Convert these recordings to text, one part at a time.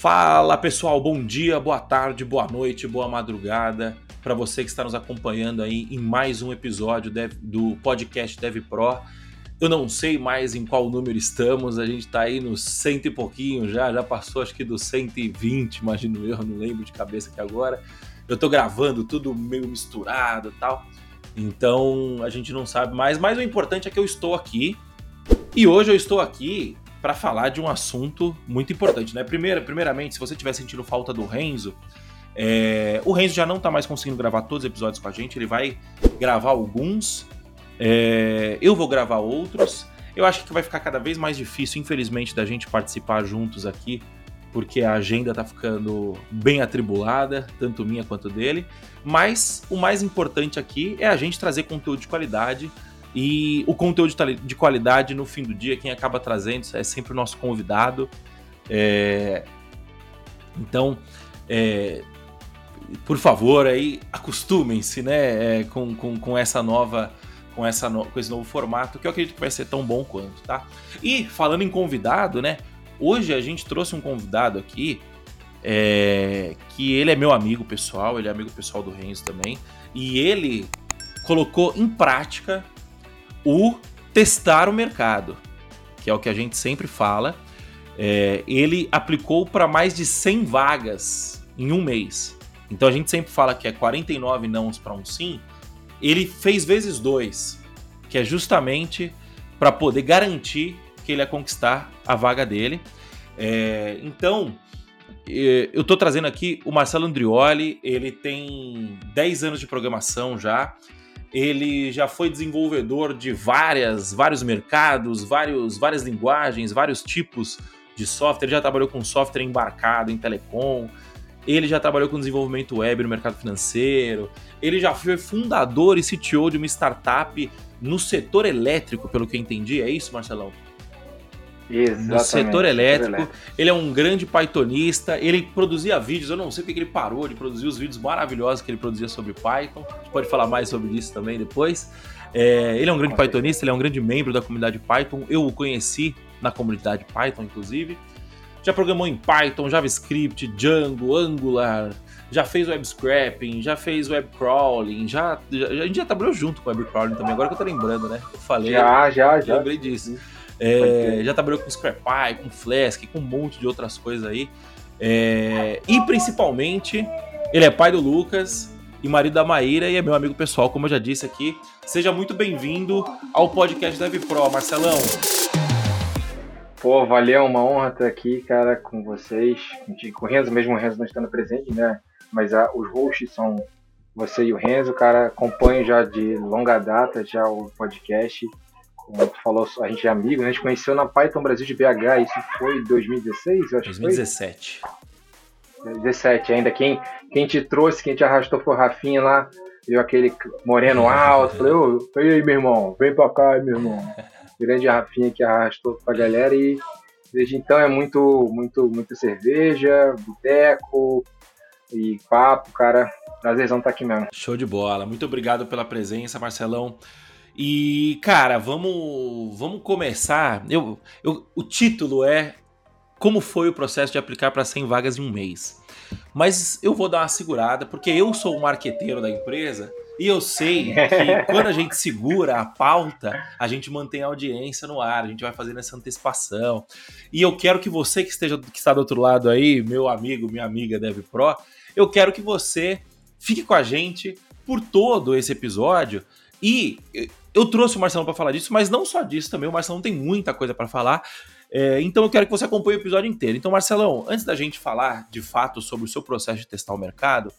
Fala pessoal, bom dia, boa tarde, boa noite, boa madrugada para você que está nos acompanhando aí em mais um episódio do podcast Dev Pro. Eu não sei mais em qual número estamos, a gente está aí no cento e pouquinho já, já passou acho que do 120, imagino eu, não lembro de cabeça aqui agora. Eu estou gravando tudo meio misturado tal, então a gente não sabe mais, mas o importante é que eu estou aqui e hoje eu estou aqui para falar de um assunto muito importante, né? Primeiro, primeiramente, se você estiver sentindo falta do Renzo, é... o Renzo já não está mais conseguindo gravar todos os episódios com a gente, ele vai gravar alguns, é... eu vou gravar outros. Eu acho que vai ficar cada vez mais difícil, infelizmente, da gente participar juntos aqui, porque a agenda tá ficando bem atribulada, tanto minha quanto dele. Mas o mais importante aqui é a gente trazer conteúdo de qualidade e o conteúdo de qualidade, no fim do dia, quem acaba trazendo é sempre o nosso convidado. É... Então, é... por favor, aí acostumem-se né, é, com, com, com essa nova. Com, essa no... com esse novo formato, que eu acredito que vai ser tão bom quanto, tá? E falando em convidado, né? Hoje a gente trouxe um convidado aqui é, que ele é meu amigo pessoal, ele é amigo pessoal do Renzo também, e ele colocou em prática o testar o mercado, que é o que a gente sempre fala. É, ele aplicou para mais de 100 vagas em um mês. Então a gente sempre fala que é 49 nãos para um sim. Ele fez vezes dois, que é justamente para poder garantir que ele ia conquistar a vaga dele. É, então, é, eu estou trazendo aqui o Marcelo Andrioli, ele tem 10 anos de programação já, ele já foi desenvolvedor de várias, vários mercados, vários, várias linguagens, vários tipos de software. Ele já trabalhou com software embarcado em telecom. Ele já trabalhou com desenvolvimento web no mercado financeiro. Ele já foi fundador e CTO de uma startup no setor elétrico, pelo que eu entendi. É isso, Marcelão? Exatamente, no setor elétrico. elétrico. Ele é um grande Pythonista, ele produzia vídeos, eu não sei porque ele parou de produzir os vídeos maravilhosos que ele produzia sobre Python. A gente pode falar mais sobre isso também depois. É, ele é um grande Com Pythonista, ele é um grande membro da comunidade Python. Eu o conheci na comunidade Python, inclusive. Já programou em Python, JavaScript, Django, Angular, já fez web scrapping, já fez web crawling, já, já, a gente já trabalhou junto com web crawling também, agora que eu tô lembrando, né? Eu falei. Já, já, já. Lembrei disso. É, já trabalhou com SquarePy, com Flask, com um monte de outras coisas aí. É, e principalmente, ele é pai do Lucas e marido da Maíra e é meu amigo pessoal, como eu já disse aqui. Seja muito bem-vindo ao podcast Dev Pro, Marcelão. Pô, valeu, uma honra estar aqui, cara, com vocês, com o Renzo, mesmo o Renzo não estando presente, né? Mas a, os hosts são você e o Renzo, cara, acompanho já de longa data já o podcast como tu falou, a gente é amigo, né? a gente conheceu na Python Brasil de BH, isso foi 2016, eu acho 2017. que foi? 2017. ainda. Quem, quem te trouxe, quem te arrastou foi o Rafinha lá, viu aquele moreno alto, falei, ô, e aí, meu irmão, vem pra cá, meu irmão. Grande Rafinha que arrastou pra galera e desde então é muito, muito, muito cerveja, boteco e papo, cara. Prazerzão estar tá aqui mesmo. Show de bola. Muito obrigado pela presença, Marcelão. E, cara, vamos, vamos começar. Eu, eu, o título é Como foi o processo de aplicar para 100 vagas em um mês? Mas eu vou dar uma segurada, porque eu sou o marqueteiro da empresa e eu sei que quando a gente segura a pauta, a gente mantém a audiência no ar, a gente vai fazendo essa antecipação. E eu quero que você que esteja que está do outro lado aí, meu amigo, minha amiga Dev Pro, eu quero que você fique com a gente por todo esse episódio e eu trouxe o Marcelo para falar disso, mas não só disso também. O Marcelo tem muita coisa para falar. É, então eu quero que você acompanhe o episódio inteiro. Então, Marcelão, antes da gente falar de fato sobre o seu processo de testar o mercado,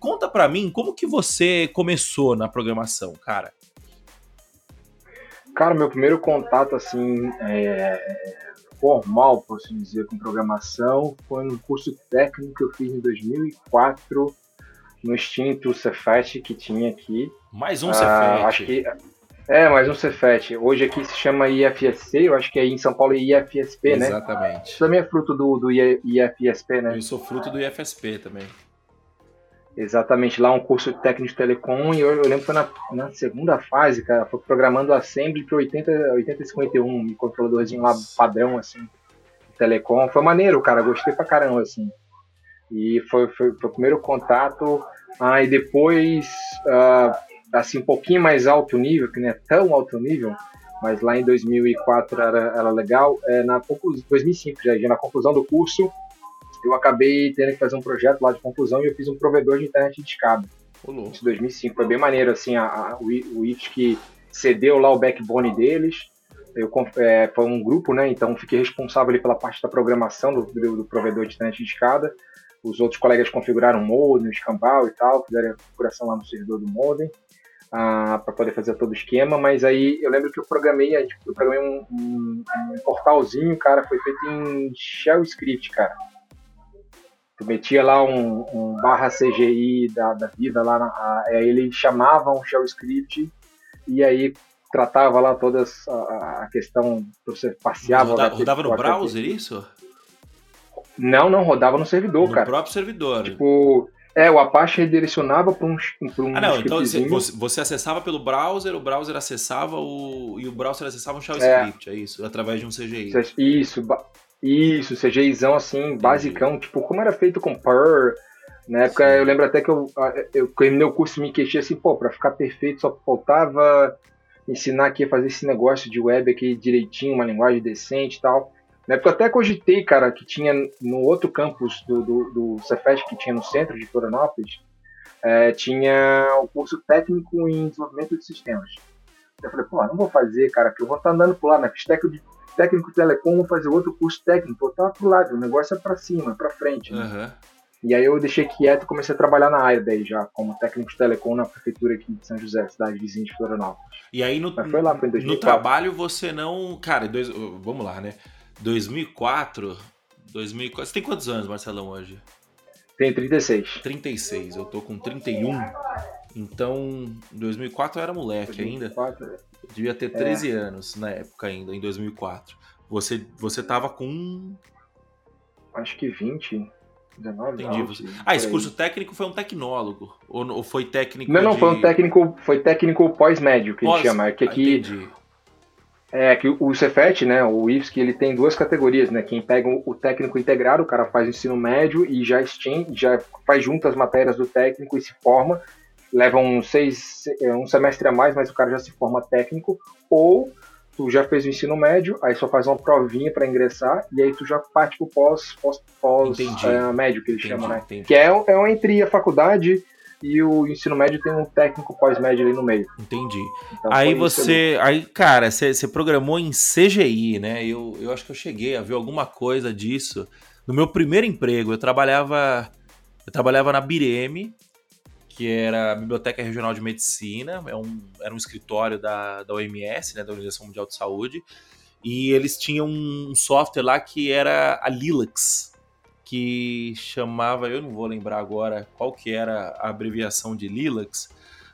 conta para mim como que você começou na programação, cara. Cara, meu primeiro contato assim é, formal, por assim dizer, com programação foi no curso técnico que eu fiz em 2004 no extinto Cefet que tinha aqui. Mais um ah, Cefet. Acho que é, mais um Cefet. Hoje aqui se chama IFSC, eu acho que é em São Paulo é IFSP, né? Exatamente. Isso também é fruto do, do IFSP, né? Eu sou fruto do IFSP também. Exatamente, lá um curso técnico de telecom, e eu, eu lembro que foi na, na, segunda fase, cara, foi programando Assembly para 80, 8051, e controladorzinho lá padrão, assim. telecom. Foi maneiro, cara, gostei pra caramba, assim. E foi, foi, foi o primeiro contato. Aí ah, depois, uh, assim, um pouquinho mais alto nível, que não é tão alto nível, mas lá em 2004 era, era legal. É, na 2005 já, já na conclusão do curso, eu acabei tendo que fazer um projeto lá de conclusão e eu fiz um provedor de internet de escada. Isso em 2005 foi bem maneiro assim, a, a, o, o IFT que cedeu lá o backbone deles. Eu, é, foi um grupo, né? Então fiquei responsável ali pela parte da programação do, do, do provedor de internet de escada. Os outros colegas configuraram o modem, o escambau e tal, fizeram a configuração lá no servidor do modem para poder fazer todo o esquema, mas aí eu lembro que eu programei, eu programei um, um, um, portalzinho, cara, foi feito em Shell Script, cara. Tu metia lá um, um barra CGI da, da vida lá, na, aí ele chamava um Shell Script e aí tratava lá toda a, a questão, você passeava... Roda, rodava no browser isso? Não, não, rodava no servidor, no cara. No próprio servidor. Tipo, é, o Apache redirecionava para um, pra um. Ah, não, então você, você, acessava pelo browser, o browser acessava o. e o browser acessava um shell é. é isso? Através de um CGI. Isso, isso, CGIzão assim, basicão, tipo, como era feito com Perl. Na época Sim. eu lembro até que eu, eu terminei o curso e me queixei assim, pô, pra ficar perfeito só faltava ensinar aqui a fazer esse negócio de web aqui direitinho, uma linguagem decente e tal. Na época eu até cogitei, cara, que tinha no outro campus do, do, do Cefet, que tinha no centro de Florianópolis, é, tinha o curso técnico em desenvolvimento de sistemas. Eu falei, pô, não vou fazer, cara, porque eu vou estar andando por lá, na né? técnico de técnico telecom, vou fazer outro curso técnico, eu tava pro lado, o negócio é para cima, para frente. Né? Uhum. E aí eu deixei quieto e comecei a trabalhar na área daí já, como técnico de telecom na prefeitura aqui de São José, cidade vizinha de Florianópolis. E aí no, foi lá, foi no trabalho você não. Cara, dois, vamos lá, né? 2004, 2004. Você tem quantos anos, Marcelão, hoje? Tenho 36. 36, eu tô com 31. Então, 2004 eu era moleque 2004, ainda. Eu devia ter 13 é. anos na época ainda, em 2004. Você, você tava com. Acho que 20. 19, Entendi. Você... Ah, esse curso técnico foi um tecnólogo? Ou, foi técnico? Não, não, de... foi um técnico, foi técnico pós-médio que Pós... a gente chama. Que aqui, Entendi. É que o Cefet, né, o IFSC, ele tem duas categorias, né? Quem pega o técnico integrado, o cara faz ensino médio e já exchange, já faz junto as matérias do técnico e se forma, leva um, seis, é, um semestre a mais, mas o cara já se forma técnico, ou tu já fez o ensino médio, aí só faz uma provinha para ingressar e aí tu já parte pro pós, pós, pós é, médio que eles chamam, né? Entendi. Que é, é entre a faculdade e o ensino médio tem um técnico pós-médio ali no meio. Entendi. Então, aí você. Aí, cara, você, você programou em CGI, né? Eu, eu acho que eu cheguei a ver alguma coisa disso. No meu primeiro emprego, eu trabalhava. Eu trabalhava na Bireme, que era a Biblioteca Regional de Medicina, é um, era um escritório da, da OMS, né, da Organização Mundial de Saúde, e eles tinham um software lá que era a Lilacs, que chamava, eu não vou lembrar agora qual que era a abreviação de Lilacs,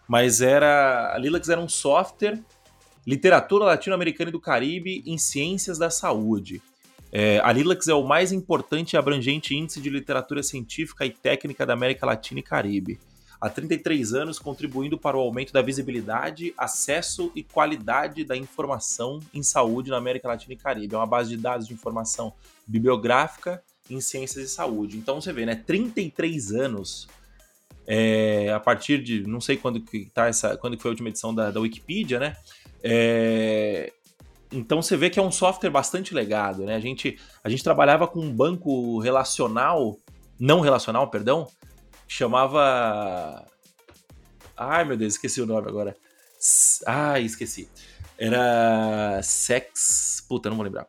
mas era a Lilacs era um software literatura latino-americana e do Caribe em ciências da saúde. É, a Lilacs é o mais importante e abrangente índice de literatura científica e técnica da América Latina e Caribe. Há 33 anos, contribuindo para o aumento da visibilidade, acesso e qualidade da informação em saúde na América Latina e Caribe. É uma base de dados de informação bibliográfica em ciências e saúde. Então você vê, né? 33 anos é, a partir de não sei quando que tá essa, quando que foi a última edição da, da Wikipedia, né? É, então você vê que é um software bastante legado, né? A gente, a gente trabalhava com um banco relacional, não relacional, perdão, chamava. Ai meu Deus, esqueci o nome agora. Ai, esqueci. Era Sex. Puta, não vou lembrar.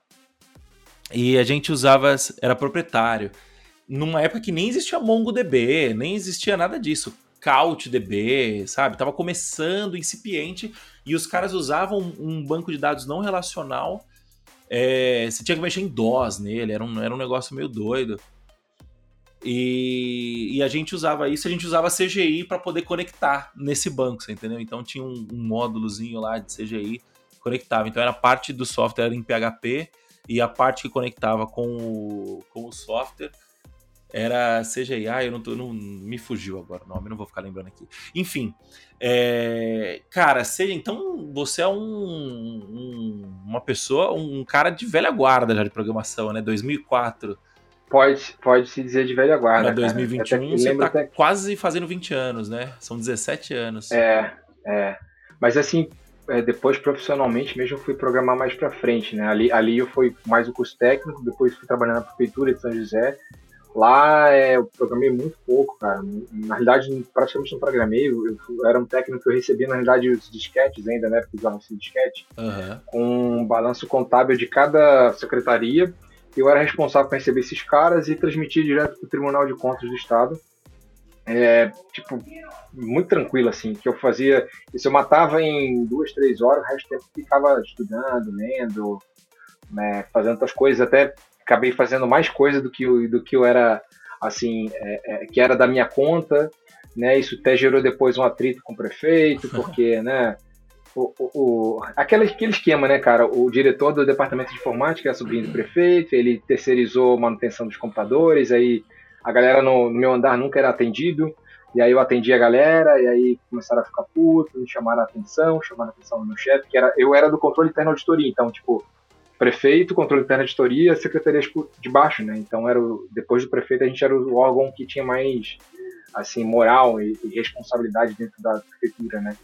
E a gente usava, era proprietário. Numa época que nem existia MongoDB, nem existia nada disso. CouchDB, sabe? Tava começando, incipiente, e os caras usavam um banco de dados não relacional. É, você tinha que mexer em DOS nele, era um, era um negócio meio doido. E, e, a gente usava isso, a gente usava CGI para poder conectar nesse banco, você entendeu? Então tinha um, um módulozinho lá de CGI conectava. Então era parte do software em PHP e a parte que conectava com o, com o software Era CGI, ah, eu não tô. Não, me fugiu agora o nome, não vou ficar lembrando aqui. Enfim. É, cara, seja, então você é um, um, uma pessoa, um cara de velha guarda já de programação, né? 2004. Pode, pode se dizer de velha guarda. Pra 2021 você tá até... quase fazendo 20 anos, né? São 17 anos. É, é. Mas assim, é, depois profissionalmente mesmo fui programar mais para frente, né? Ali, ali eu fui mais o curso técnico, depois fui trabalhar na prefeitura de São José. Lá é, eu programei muito pouco, cara. Na realidade, praticamente não programei. Eu, eu era um técnico que eu recebia, na realidade, os disquetes ainda, né? Porque usava esse disquete. Uhum. Com um balanço contábil de cada secretaria. Eu era responsável por receber esses caras e transmitir direto para o Tribunal de Contas do Estado é, tipo, muito tranquilo, assim, que eu fazia, isso eu matava em duas, três horas, o resto do tempo ficava estudando, lendo, né, fazendo outras coisas, até acabei fazendo mais coisa do que, do que eu era, assim, é, é, que era da minha conta, né, isso até gerou depois um atrito com o prefeito, porque, né, o, o, o, aquele, aquele esquema, né, cara? O diretor do departamento de informática é sobrinho do prefeito, ele terceirizou a manutenção dos computadores, aí a galera no, no, meu andar nunca era atendido, e aí eu atendi a galera, e aí começaram a ficar putos, me chamaram a atenção, chamaram a atenção do meu chefe, que era, eu era do controle interno auditoria, então, tipo, prefeito, controle interno auditoria, secretaria de baixo, né? Então, era o, depois do prefeito, a gente era o órgão que tinha mais, assim, moral e, e responsabilidade dentro da prefeitura, né?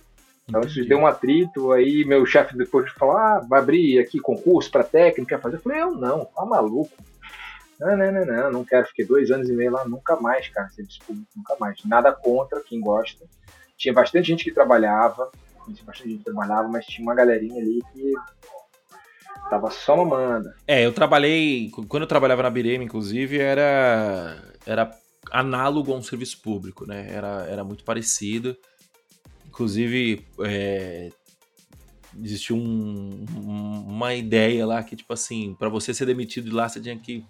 Então Entendi. isso deu um atrito, aí meu chefe depois falou, ah, vai abrir aqui concurso para técnica, fazer. Eu falei, eu não, tá maluco. Não, não, não, não, não quero. Fiquei dois anos e meio lá, nunca mais, cara, serviço público, nunca mais. Nada contra quem gosta. Tinha bastante gente que trabalhava, tinha bastante gente que trabalhava, mas tinha uma galerinha ali que tava só mamando. É, eu trabalhei, quando eu trabalhava na Birema, inclusive, era, era análogo a um serviço público, né? Era, era muito parecido. Inclusive, é, existiu um, uma ideia lá que, tipo assim, para você ser demitido de lá, você tinha que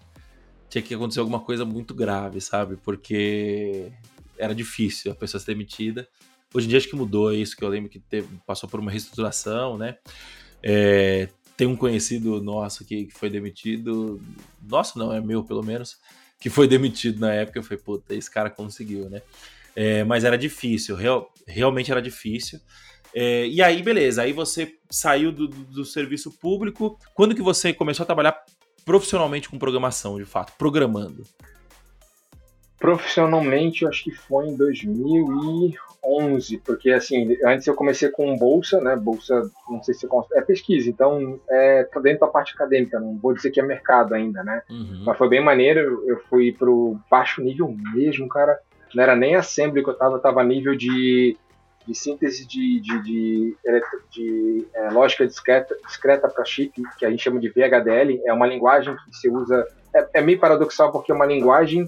tinha que acontecer alguma coisa muito grave, sabe? Porque era difícil a pessoa ser demitida. Hoje em dia acho que mudou isso, que eu lembro que teve, passou por uma reestruturação, né? É, tem um conhecido nosso aqui que foi demitido, nosso não, é meu pelo menos, que foi demitido na época. Eu falei, puta, esse cara conseguiu, né? É, mas era difícil, real, realmente era difícil. É, e aí, beleza, aí você saiu do, do, serviço público. Quando que você começou a trabalhar profissionalmente com programação, de fato, programando? Profissionalmente, eu acho que foi em 2011, porque assim, antes eu comecei com bolsa, né? Bolsa, não sei se é pesquisa, então é tá dentro da parte acadêmica, não vou dizer que é mercado ainda, né? Uhum. Mas foi bem maneiro, eu fui pro baixo nível mesmo, cara. Não era nem assembly que eu tava, eu tava nível de de síntese de, de, de, de é, lógica discreta, discreta para chip, que a gente chama de VHDL, é uma linguagem que se usa. É, é, meio paradoxal porque é uma linguagem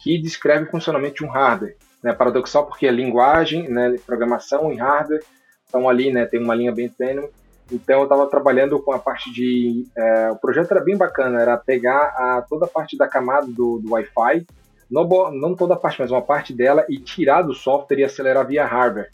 que descreve o funcionamento de um hardware. Né? Paradoxal porque a linguagem, né, programação e hardware estão ali, né, tem uma linha bem tênue. Então eu estava trabalhando com a parte de. É, o projeto era bem bacana, era pegar a, toda a parte da camada do, do Wi-Fi, não, não toda a parte, mas uma parte dela, e tirar do software e acelerar via hardware.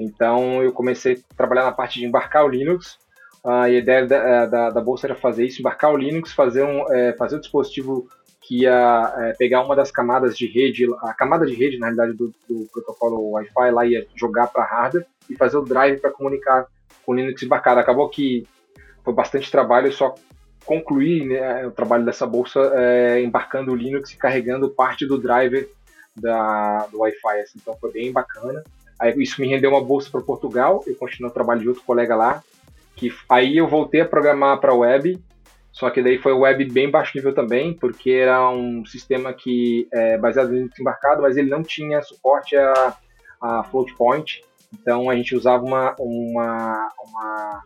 Então eu comecei a trabalhar na parte de embarcar o Linux. a ideia da, é, da, da, bolsa era fazer isso, embarcar o Linux, fazer um, é, fazer um dispositivo que ia é, pegar uma das camadas de rede, a camada de rede, na realidade, do, do protocolo Wi-Fi, lá ia jogar para hardware e fazer o drive para comunicar com o Linux embarcado. Acabou que foi bastante trabalho, só concluir né, o trabalho dessa bolsa é, embarcando o Linux e carregando parte do driver da, do Wi-Fi. Assim, então foi bem bacana. Aí isso me rendeu uma bolsa para Portugal, eu continuei o trabalho de outro colega lá, que aí eu voltei a programar para web, só que daí foi web bem baixo nível também, porque era um sistema que é baseado em embarcado, mas ele não tinha suporte a, a float point, então a gente usava uma, uma, uma,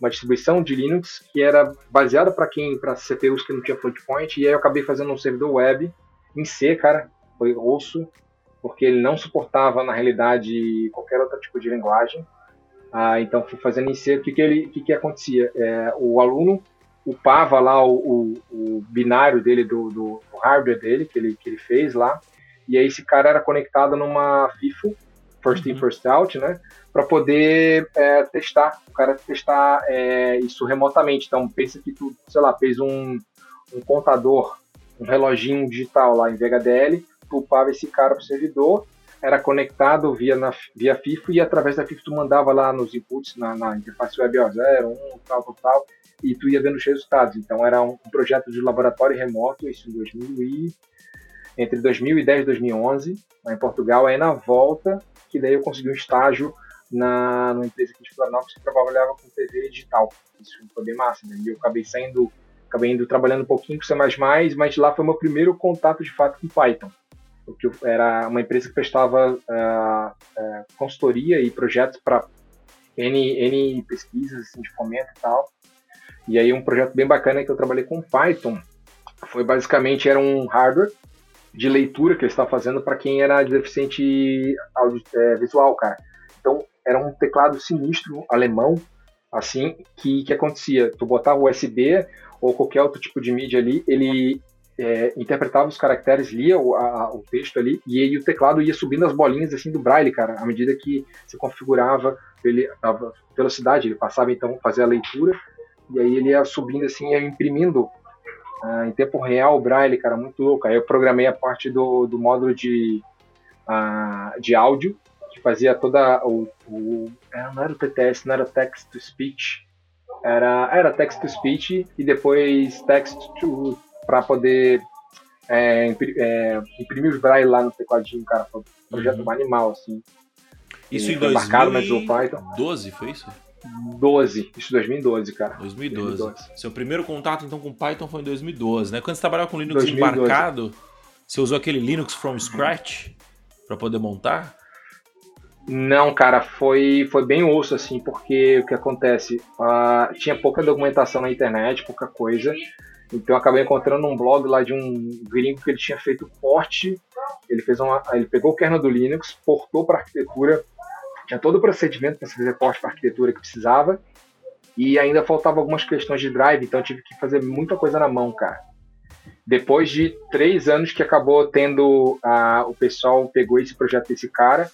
uma distribuição de Linux que era baseada para quem para CPUs que não tinha float point, e aí eu acabei fazendo um servidor web em C, cara, foi osso, porque ele não suportava, na realidade, qualquer outro tipo de linguagem. Ah, então, fui fazendo em C, o que, que, ele, que, que acontecia? É, o aluno upava lá o, o, o binário dele, do, do, do, hardware dele, que ele, que ele fez lá, e aí esse cara era conectado numa FIFO, First In, uhum. First Out, né, para poder é, testar, o cara testar é, isso remotamente. Então, pensa que tu, sei lá, fez um, um contador um reloginho digital lá em VHDL, upava esse cara pro servidor, era conectado via, na, via FIFO e através da FIFO tu mandava lá nos inputs, na, na interface web 0, 1, tal, tal, tal, e tu ia vendo os resultados. Então era um, projeto de laboratório remoto, isso em 2000 e, entre 2010 e 2011, lá em Portugal. Aí na volta, que daí eu consegui um estágio na numa empresa aqui de Florianópolis que trabalhava com TV digital. Isso foi bem massa, né? eu acabei saindo, acabei indo trabalhando um pouquinho com C++, mas lá foi meu primeiro contato de fato com Python. Porque era uma empresa que prestava uh, uh, consultoria e projetos para N, N pesquisas assim, de fomento e tal. E aí um projeto bem bacana que eu trabalhei com Python foi basicamente era um hardware de leitura que eles estavam fazendo para quem era deficiente é, visual, cara. Então era um teclado sinistro alemão, assim, que que acontecia? Tu botava USB ou qualquer outro tipo de mídia ali, ele é, interpretava os caracteres, lia o, a, o texto ali, e o teclado ia subindo as bolinhas assim do braille, cara, à medida que se configurava ele, a velocidade, ele passava então fazer a leitura e aí ele ia subindo assim, ia imprimindo uh, em tempo real o Braille, cara, muito louco. Aí eu programei a parte do, do módulo de, uh, de áudio, que fazia toda o, o, é, Não era o TTS, não era Text to Speech. Era, era Text to Speech e depois Text to para poder é, imprimir, é, imprimir os braille lá no tecladinho, cara. Foi um projeto uhum. animal, assim. Isso e em 2012, foi isso? 12, isso 2012, cara. 2012. 2012. Seu primeiro contato então com Python foi em 2012, né? Quando você trabalhava com Linux 2012. embarcado, você usou aquele Linux from scratch para poder montar? Não, cara, foi, foi bem osso, assim, porque o que acontece? Uh, tinha pouca documentação na internet, pouca coisa. Então eu acabei encontrando um blog lá de um gringo que ele tinha feito porte. Ele fez uma, ele pegou o kernel do Linux, portou para arquitetura tinha todo o procedimento para fazer porte para arquitetura que precisava. E ainda faltava algumas questões de drive, então eu tive que fazer muita coisa na mão, cara. Depois de três anos que acabou tendo a, o pessoal pegou esse projeto desse cara,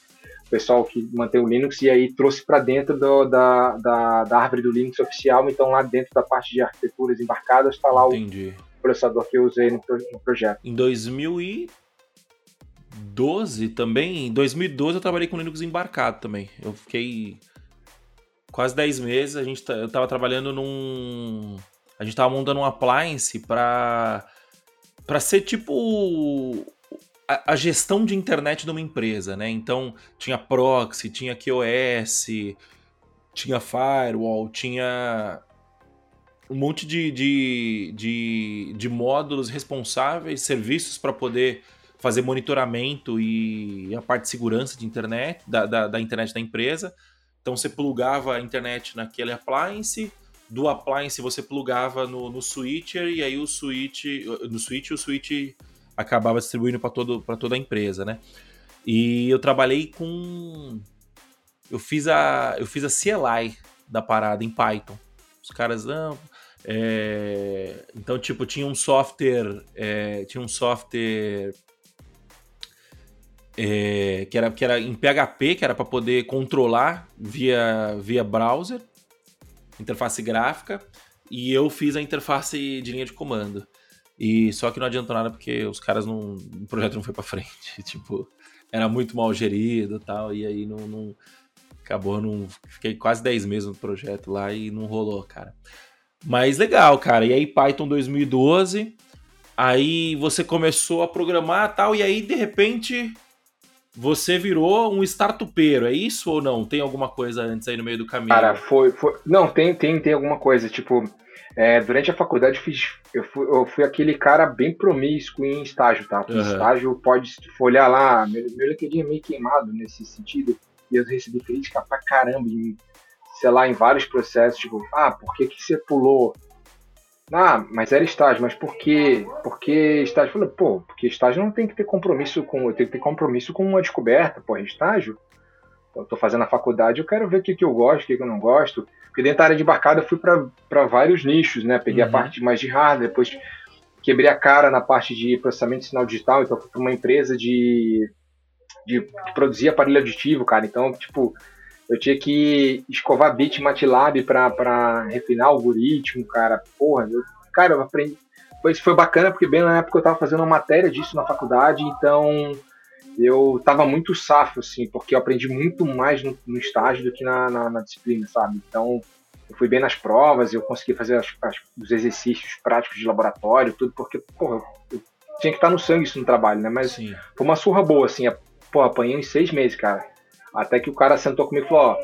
pessoal que mantém o Linux, e aí trouxe para dentro do, da, da, da, árvore do Linux oficial. Então lá dentro da parte de arquiteturas embarcadas está lá Entendi. o processador que eu usei no, no projeto. Em 2000 e 2012 também, em 2012 eu trabalhei com Linux embarcado também. Eu fiquei quase 10 meses, a gente eu tava trabalhando num a gente tava montando um appliance para para ser tipo a, gestão de internet de uma empresa, né? Então, tinha proxy, tinha QoS, tinha firewall, tinha um monte de, de, de, de módulos responsáveis, serviços para poder fazer monitoramento e a parte de segurança de internet, da, da, da internet da empresa. Então você plugava a internet naquele appliance, do appliance você plugava no, no switcher e aí o switch, no switch o switch acabava distribuindo para toda a empresa, né? E eu trabalhei com eu fiz a eu fiz a CLI da parada em Python. Os caras não é... então tipo tinha um software é... tinha um software é, que, era, que era em PHP, que era para poder controlar via, via browser, interface gráfica, e eu fiz a interface de linha de comando. E só que não adiantou nada porque os caras não. O projeto não foi para frente. Tipo, era muito mal gerido e tal, e aí não, não. acabou, não. Fiquei quase 10 meses no projeto lá e não rolou, cara. Mas legal, cara. E aí, Python 2012. Aí você começou a programar tal, e aí de repente você virou um startupeiro, é isso ou não? Tem alguma coisa antes aí no meio do caminho? Cara, foi. foi... Não, tem, tem, tem alguma coisa. Tipo, é, durante a faculdade eu, fiz, eu, fui, eu fui aquele cara bem promíscuo em estágio, tá? Uhum. Estágio pode olhar lá, meu, meu LinkedIn é meio queimado nesse sentido, e eu recebi crítica pra caramba, em, sei lá, em vários processos, tipo, ah, por que, que você pulou ah, mas era estágio, mas por que, por que estágio? Eu falei, pô, porque estágio não tem que ter compromisso com. Tem que ter compromisso com uma descoberta, pô, estágio. Eu tô fazendo a faculdade, eu quero ver o que, que eu gosto, o que, que eu não gosto. Porque dentro da área de embarcada eu fui para vários nichos, né? Peguei uhum. a parte mais de hardware, depois quebrei a cara na parte de processamento de sinal digital, então fui para uma empresa de, de que produzia aparelho aditivo, cara. Então, tipo, eu tinha que escovar bit MATLAB para refinar o algoritmo, cara. Porra, eu, cara, eu aprendi. isso foi bacana porque bem na época eu estava fazendo uma matéria disso na faculdade, então eu estava muito safo, assim, porque eu aprendi muito mais no, no estágio do que na, na, na, disciplina, sabe? Então eu fui bem nas provas, eu consegui fazer as, as, os exercícios práticos de laboratório, tudo, porque, porra, eu, eu tinha que estar no sangue isso no trabalho, né? Mas Sim. foi uma surra boa, assim, pô, apanhei em seis meses, cara. Até que o cara sentou comigo e falou, ó,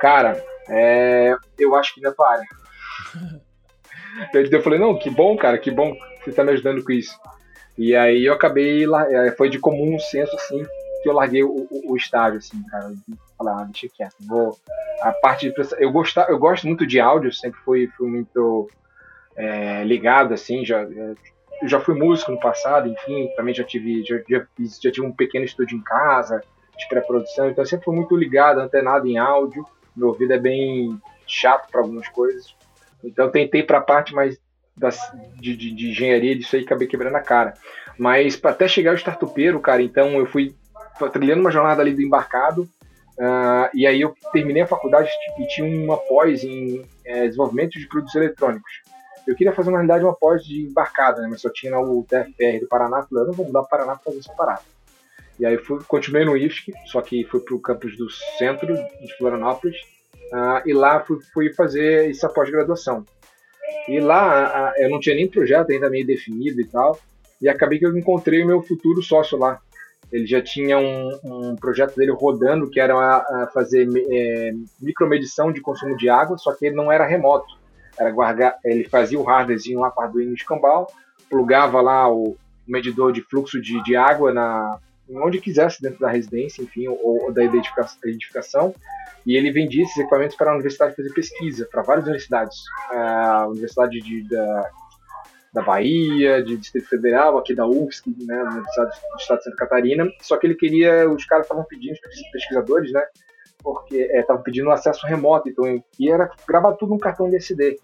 cara, é, eu acho que não é tua área. eu falei, não, que bom, cara, que bom que você tá me ajudando com isso. E aí eu acabei, é, foi de comum senso, assim, que eu larguei o, o, o estágio, assim, cara. Falar, ah, deixa quieto, vou. A parte de, eu, gostar, eu gosto muito de áudio, sempre fui, fui muito é, ligado, assim, já, eu já fui músico no passado, enfim, também já tive, já, já, já tive um pequeno estúdio em casa, de pré-produção, então eu sempre fui muito ligado, antenado em áudio meu ouvido é bem chato para algumas coisas. Então tentei para a parte mais das, de, de, de, engenharia disso aí, acabei quebrando a cara. Mas até chegar ao startupeiro, cara, então eu fui trilhando uma jornada ali do embarcado, uh, e aí eu terminei a faculdade e tinha uma pós em é, desenvolvimento de produtos eletrônicos. Eu queria fazer, na realidade, uma pós de embarcado, né, mas só tinha o TFPR do Paraná, falei, eu não vou mudar para Paraná para fazer essa parada. E aí fui, continuei no IFSC, só que fui para o campus do centro, de Florianópolis, uh, e lá fui, fui fazer essa pós-graduação. E lá eu não tinha nem projeto ainda meio definido e tal, e acabei que eu encontrei o meu futuro sócio lá. Ele já tinha um, um projeto dele rodando, que era a, a fazer é, micromedição de consumo de água, só que ele não era remoto. Era guardar, ele fazia o hardwarezinho lá com Arduino escambau, plugava lá o medidor de fluxo de, de água na, onde quisesse dentro da residência, enfim, ou, ou da edificação, e ele vendia esses equipamentos para a universidade fazer pesquisa, para várias universidades, a Universidade de, da, da Bahia, de Distrito Federal, aqui da UFSC, né, Universidade do Estado de Santa Catarina, só que ele queria, os caras estavam pedindo, os pesquisadores, né, porque estavam é, pedindo acesso remoto, então, e era gravar tudo num cartão de SD.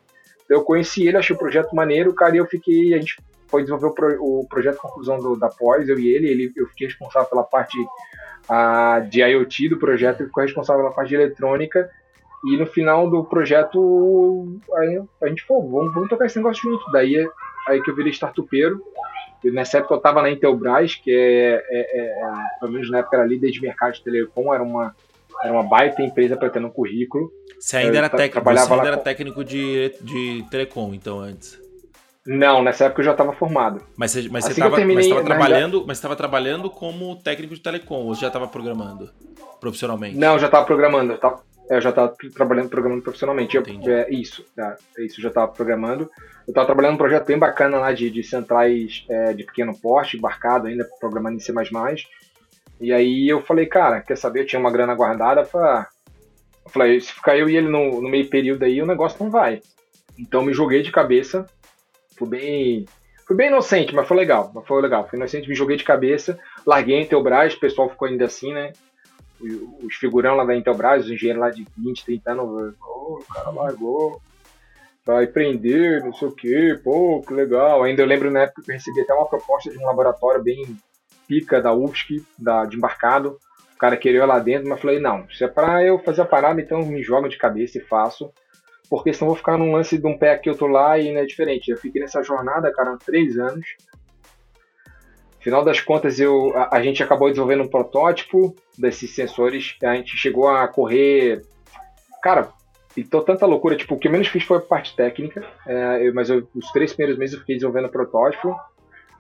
Então, eu conheci ele, achei o projeto maneiro, cara, e eu fiquei, a gente foi desenvolver o, pro, o projeto de conclusão do, da pós, eu e ele, ele, eu fiquei responsável pela parte a, de IoT do projeto, ele ficou responsável pela parte de eletrônica, e no final do projeto aí, a gente falou, vamos, vamos tocar esse negócio junto, daí aí que eu virei startupeiro, e nessa época eu estava na Intelbras, que é, é, é, pelo menos na época era líder de mercado de telecom, era uma, era uma baita empresa para ter no currículo. Você ainda, era, técnico, você ainda era técnico de, de telecom, então, antes? Não, nessa época eu já estava formado. Mas você, mas assim terminei, mas trabalhando, mas estava trabalhando como técnico de telecom, ou já estava programando profissionalmente? Não, já estava programando, eu, tava, eu já estava trabalhando programando profissionalmente. Eu, é, isso, é, é, isso, eu já estava programando. Eu estava trabalhando num projeto bem bacana lá de, de centrais é, de pequeno porte, embarcado ainda, programando em C++. E aí eu falei, cara, quer saber, eu tinha uma grana guardada, eu falei, ah, eu falei se ficar eu e ele no, no meio período aí, o negócio não vai. Então me joguei de cabeça Fui bem. Fui bem inocente, mas foi legal. Mas foi legal. Fui inocente, me joguei de cabeça, larguei a Intelbras, o pessoal ficou ainda assim, né? Os figurão lá da Intelbras, os engenheiros lá de 20, 30 anos, o cara largou, vai prender, não sei o que, pô, que legal. Ainda eu lembro na época que eu recebi até uma proposta de um laboratório bem pica da UFSC, da, de embarcado. O cara queria lá dentro, mas falei, não, se é pra eu fazer a parada, então me joga de cabeça e faço porque senão vou ficar num lance de um pé aqui, outro lá e não é diferente. Eu fiquei nessa jornada, cara, há três anos. Final das contas, eu, a, a, gente acabou desenvolvendo um protótipo desses sensores. A gente chegou a correr. Cara, então tanta loucura. Tipo, o que menos fiz foi a parte técnica. É, eu, mas eu, os três primeiros meses eu fiquei desenvolvendo protótipo.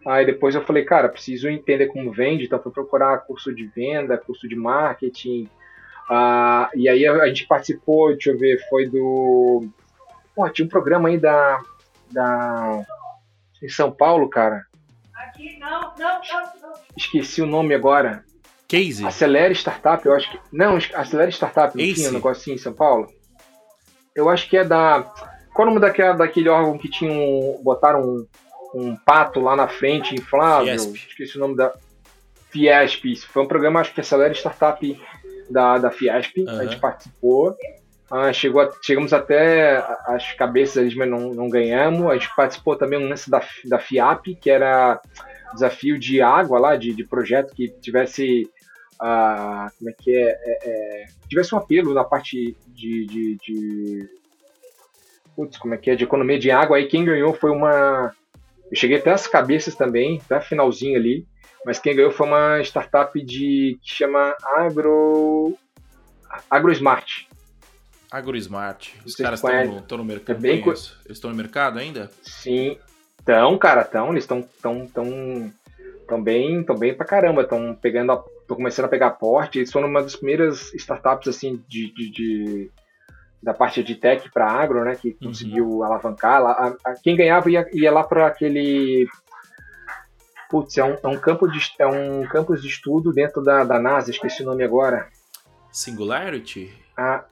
Aí depois eu falei, cara, preciso entender como vende. Então fui procurar curso de venda, curso de marketing ah, e aí a, a, gente participou, deixa eu ver, foi do. Pô, tinha um programa aí da. da em São Paulo, cara. Aqui, não, não, não, não. Esqueci o nome agora. Case? Acelere Startup, eu acho que. Não, Acelere Startup, não tinha um negocinho em São Paulo? Eu acho que é da. Qual é o nome daquela, daquele órgão que tinha um. botaram um, um pato lá na frente, inflável? Fiesp. Esqueci o nome da. Fiesp. Foi um programa, acho que Acelere Startup da, da Fiesp, uhum. a gente participou. Ah, chegou a, chegamos até as cabeças mas não, não ganhamos. A gente participou também um lance da, da FIAP, que era desafio de água lá, de, de projeto que tivesse. Uh, como é que é, é, é, tivesse um apelo na parte de, de, de putz, como é que é, de economia de água. Aí quem ganhou foi uma Eu cheguei até as cabeças também, até finalzinho ali, mas quem ganhou foi uma startup de que chama Agro AgroSmart. AgroSmart. Os caras estão no, no, mercado. É bem co... Eles estão no mercado ainda? Sim. Estão, cara, estão. Eles estão tão, tão, tão bem, tão bem pra caramba. Estão pegando, estão começando a pegar porte. Eles foram uma das primeiras startups assim de, de, de da parte de tech para agro, né? Que uhum. conseguiu alavancar. A, a, quem ganhava ia, ia lá para aquele Putz, é um, é um, campo de, é um campus de estudo dentro da, da NASA, esqueci o nome agora. Singularity? Ah,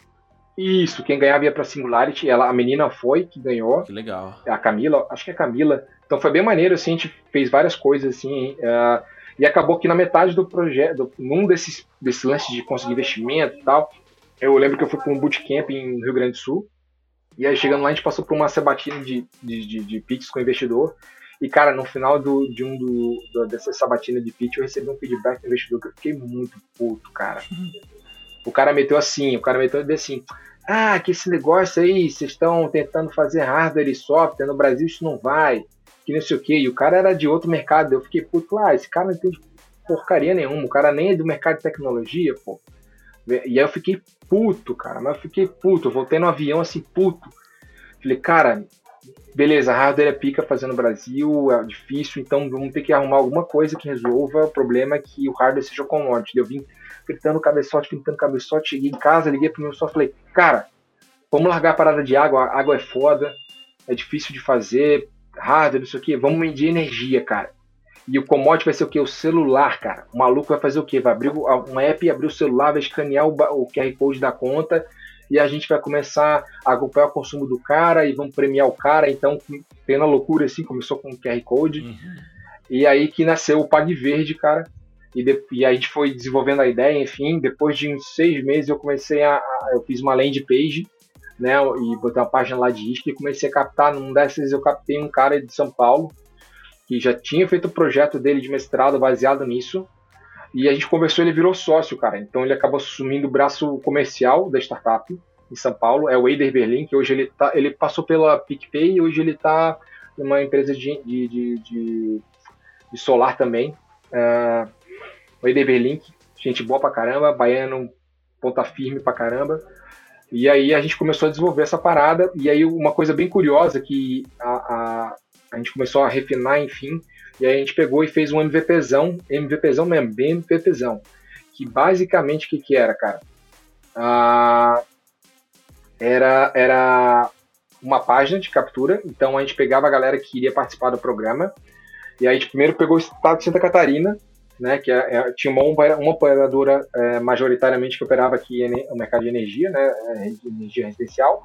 isso, quem ganhava ia pra Singularity, ela, a menina foi que ganhou. Que legal. A Camila, acho que é a Camila. Então foi bem maneiro, assim, a gente fez várias coisas, assim, uh, e acabou que na metade do projeto, num desses, desses lances de conseguir investimento e tal, eu lembro que eu fui para um bootcamp em Rio Grande do Sul, e aí chegando lá a gente passou por uma sabatina de, de, de, de com o investidor, e, cara, no final do, de um do, do, dessa sabatina de pitch, eu recebi um feedback do investidor que eu fiquei muito puto, cara. O cara meteu assim, o cara meteu assim, ah, que esse negócio aí, vocês estão tentando fazer hardware e software, no Brasil isso não vai, que não sei o que. E o cara era de outro mercado, eu fiquei puto, ah, esse cara não entende porcaria nenhuma, o cara nem é do mercado de tecnologia, pô. E aí eu fiquei puto, cara, mas eu fiquei puto, eu voltei no avião assim, puto. Falei, cara, beleza, hardware é pica fazer no Brasil, é difícil, então vamos ter que arrumar alguma coisa que resolva o problema que o hardware seja commodity. Eu vim fritando cabeçote, fritando cabeçote, cheguei em casa, liguei pro meu e falei, cara, vamos largar a parada de água, a água é foda, é difícil de fazer, hardware, isso aqui, vamos medir energia, cara. E o commodity vai ser o quê? O celular, cara. O maluco vai fazer o quê? Vai abrir um app, abrir o celular, vai escanear o, o QR Code da conta e a gente vai começar a acompanhar o consumo do cara e vamos premiar o cara. Então, uma loucura assim, começou com o QR Code. Uhum. E aí que nasceu o Pag Verde, cara. E, de, e a gente foi desenvolvendo a ideia, enfim. Depois de uns seis meses eu comecei a. a eu fiz uma landing page, né? E botei uma página lá de isca e comecei a captar. Num dessas eu captei um cara de São Paulo que já tinha feito o projeto dele de mestrado baseado nisso. E a gente conversou, ele virou sócio, cara. Então ele acabou assumindo o braço comercial da startup em São Paulo. É o Eider Berlin, que hoje ele, tá, ele passou pela PicPay e hoje ele está numa empresa de, de, de, de, de solar também. Uh, o Eider Berlin, gente boa pra caramba, baiano, ponta firme pra caramba. E aí a gente começou a desenvolver essa parada. E aí uma coisa bem curiosa que a, a, a gente começou a refinar, enfim, e aí a gente pegou e fez um MVPzão, MVPzão mesmo, bem MVPzão. Que basicamente o que, que era, cara? Ah, era, era uma página de captura, então a gente pegava a galera que iria participar do programa, e aí a gente primeiro pegou o estado de Santa Catarina, né, que é, é, tinha uma, uma operadora é, majoritariamente que operava aqui no mercado de energia, né, é, energia residencial.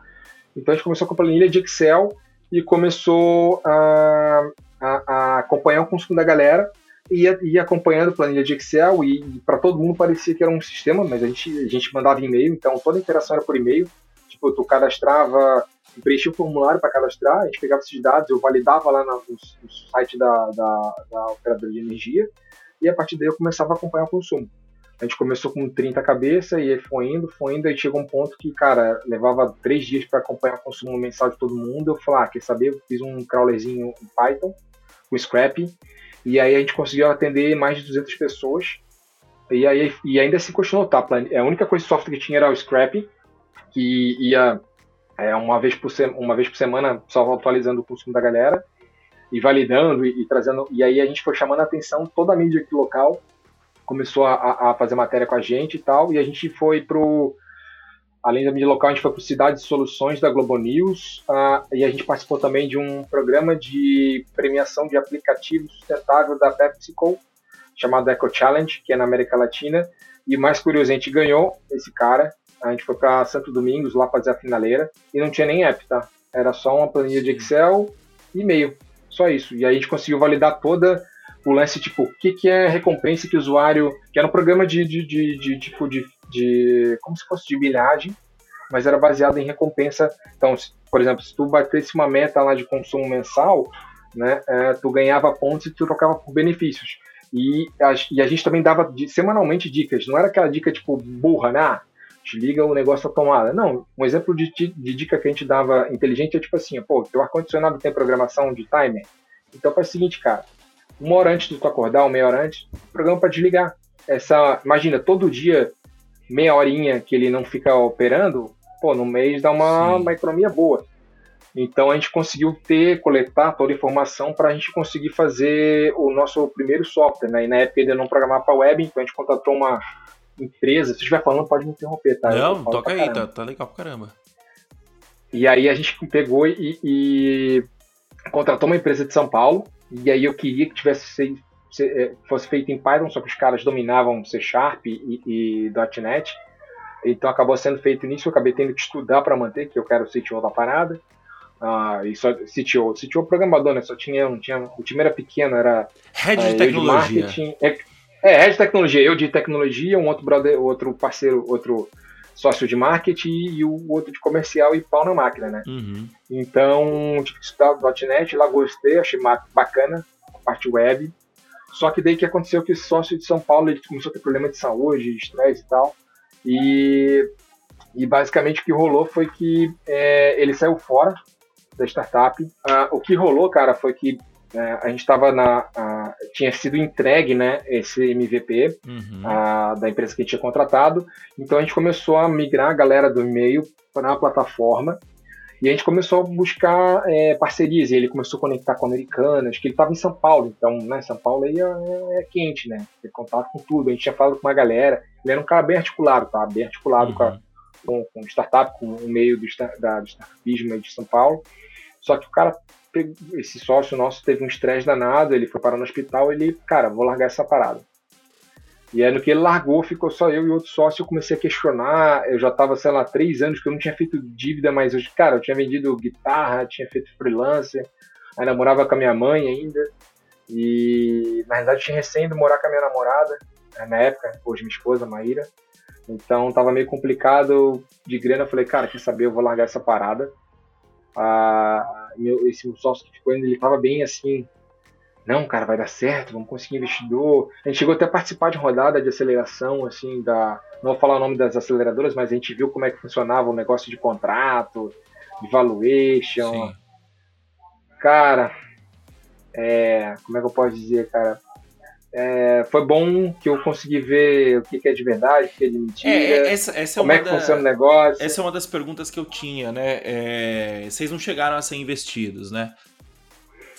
Então a gente começou com a planilha de Excel e começou a, a, a acompanhar o consumo da galera e ia, acompanhando planilha de Excel e, e para todo mundo parecia que era um sistema, mas a gente, a gente mandava e-mail, então toda interação era por e-mail. Tipo, tu cadastrava, preenchia o formulário para cadastrar, a gente pegava esses dados, eu validava lá no, no site da, da, da operadora de energia e a partir daí eu começava a acompanhar o consumo. A gente começou com 30 cabeças e foi indo, foi indo, aí chegou um ponto que, cara, levava três dias para acompanhar o consumo mensal de todo mundo. Eu falei, ah, quer saber? Fiz um crawlerzinho em Python, com Scrap, e aí a gente conseguiu atender mais de 200 pessoas. E, aí, e ainda assim continuou, tá? A única coisa de software que tinha era o Scrap, que ia é, uma, vez por uma vez por semana só atualizando o consumo da galera e validando e, e, trazendo. E aí a gente foi chamando a atenção toda a mídia aqui local começou a, a, fazer matéria com a gente e tal, e a gente foi pro além da mídia local, a gente foi para Cidades Soluções da Globo News uh, e a gente participou também de um programa de premiação de aplicativo sustentável da PepsiCo, chamado Eco Challenge, que é na América Latina. E mais curioso, a gente ganhou esse cara. A gente foi para Santo Domingos lá fazer a finaleira e não tinha nem app, tá? Era só uma planilha de Excel e e-mail, só isso. E aí a gente conseguiu validar toda o lance, tipo, o que, que é recompensa que o usuário. Que era um programa de, de, de, de tipo, de, de. como se fosse de bilhagem, mas era baseado em recompensa. Então, se, por exemplo, se tu batesse uma meta lá de consumo mensal, né, é, tu ganhava pontos e tu trocava por benefícios. E a, e a gente também dava semanalmente dicas, não era aquela dica tipo burra, né? Ah, desliga o negócio da tomada. Não, um exemplo de, de, dica que a gente dava inteligente é tipo assim: pô, teu ar-condicionado tem programação de timer? Então faz o seguinte, cara, uma hora antes de tu acordar, uma meia hora antes, programa para desligar. Essa, imagina, todo dia, meia horinha que ele não fica operando, pô, no mês dá uma, uma economia boa. Então a gente conseguiu ter, coletar toda a informação para a gente conseguir fazer o nosso primeiro software, né? E na época ainda não programava para web, então a gente contratou uma empresa. Se estiver falando, pode me interromper, tá? Não, toca aí, tá, tá legal pra caramba. E aí a gente pegou e, e, contratou uma empresa de São Paulo. E aí eu queria que tivesse fosse feito em Python, só que os caras dominavam C Sharp e, e .NET. Então acabou sendo feito nisso, eu acabei tendo que estudar para manter, que eu quero o CTO da parada. Ah, e só CTO, CTO programador, né? Só tinha, não tinha, o time era pequeno, era Head de é, tecnologia. De é, é, Head de tecnologia, eu de tecnologia, um outro brother, outro parceiro, outro sócio de marketing e o outro de comercial e pau na máquina, né? Uhum. Então, tive que estudar .NET, lá gostei, achei bacana a parte web. Só que daí que aconteceu que o sócio de São Paulo ele começou a ter problema de saúde, estresse e tal. E, e basicamente o que rolou foi que é, ele saiu fora da startup. Ah, o que rolou, cara, foi que é, a gente estava na. A, tinha sido entregue né, esse MVP uhum. a, da empresa que a gente tinha contratado. Então a gente começou a migrar a galera do e-mail para a plataforma. E a gente começou a buscar é, parcerias. E ele começou a conectar com americanas, que ele estava em São Paulo. Então, né, São Paulo aí é, é, quente, né? Tem contato com tudo. A gente tinha falado com uma galera. Ele era um cara bem articulado, tá? Bem articulado uhum. com, a, com, com startup, com o meio do, da, do startupismo de São Paulo. Só que o cara esse sócio nosso teve um estresse danado, ele foi parar no hospital, ele, cara, vou largar essa parada. E aí no que ele largou, ficou só eu e outro sócio, eu comecei a questionar, eu já tava, sei lá, três anos que eu não tinha feito dívida, mas eu, cara, eu tinha vendido guitarra, tinha feito freelancer, ainda morava com a minha mãe ainda, e na eu tinha recém ido morar com a minha namorada, né, na época, hoje minha esposa, Maíra, então tava meio complicado de grana, eu falei, cara, quer saber, eu vou largar essa parada, ah, meu, esse sócio que ficou ele estava bem assim, não, cara, vai dar certo, vamos conseguir investidor. A gente chegou até a participar de rodada de aceleração, assim, da. Não vou falar o nome das aceleradoras, mas a gente viu como é que funcionava o negócio de contrato, de valuation. Sim. Cara, é, como é que eu posso dizer, cara? É, foi bom que eu consegui ver o que, é de verdade, o que é de mentira. É, é essa, essa é como é que da... funciona o negócio. Essa é uma das perguntas que eu tinha, né? É, vocês não chegaram a ser investidos, né?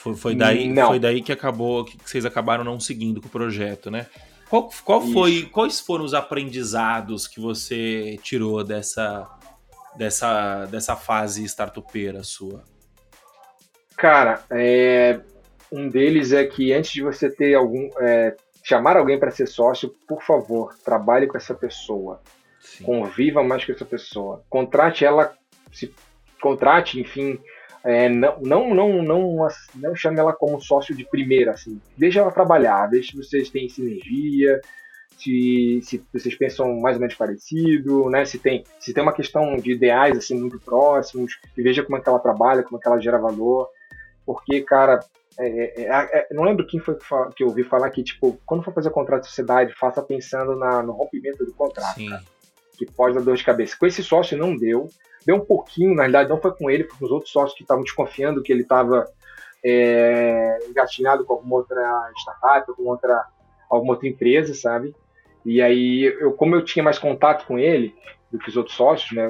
Foi, foi, daí, foi daí que acabou, que vocês acabaram não seguindo com o projeto, né? Qual, qual foi, quais foram os aprendizados que você tirou dessa, dessa, dessa fase startupeira sua? Cara, é, um deles é que antes de você ter algum. É, chamar alguém para ser sócio, por favor, trabalhe com essa pessoa. Sim. Conviva mais com essa pessoa. Contrate ela, se contrate, enfim. É, não, não, não, não, não chame ela como sócio de primeira, assim. Deixa ela trabalhar, deixa vocês têm sinergia, se, se vocês pensam mais ou menos parecido, né? Se tem, se tem uma questão de ideais assim muito próximos, e veja como é que ela trabalha, como é que ela gera valor. Porque, cara, é, é, é, é, não lembro quem foi que eu ouvi falar que, tipo, quando for fazer contrato de sociedade, faça pensando na, no rompimento do contrato. Que pode dar dor de cabeça. Com esse sócio não deu. Deu um pouquinho, na realidade, não foi com ele, foi com os outros sócios que estavam desconfiando que ele estava é, engatinhado com alguma outra startup, alguma outra, alguma outra empresa, sabe? E aí, eu, como eu tinha mais contato com ele, do que os outros sócios, né?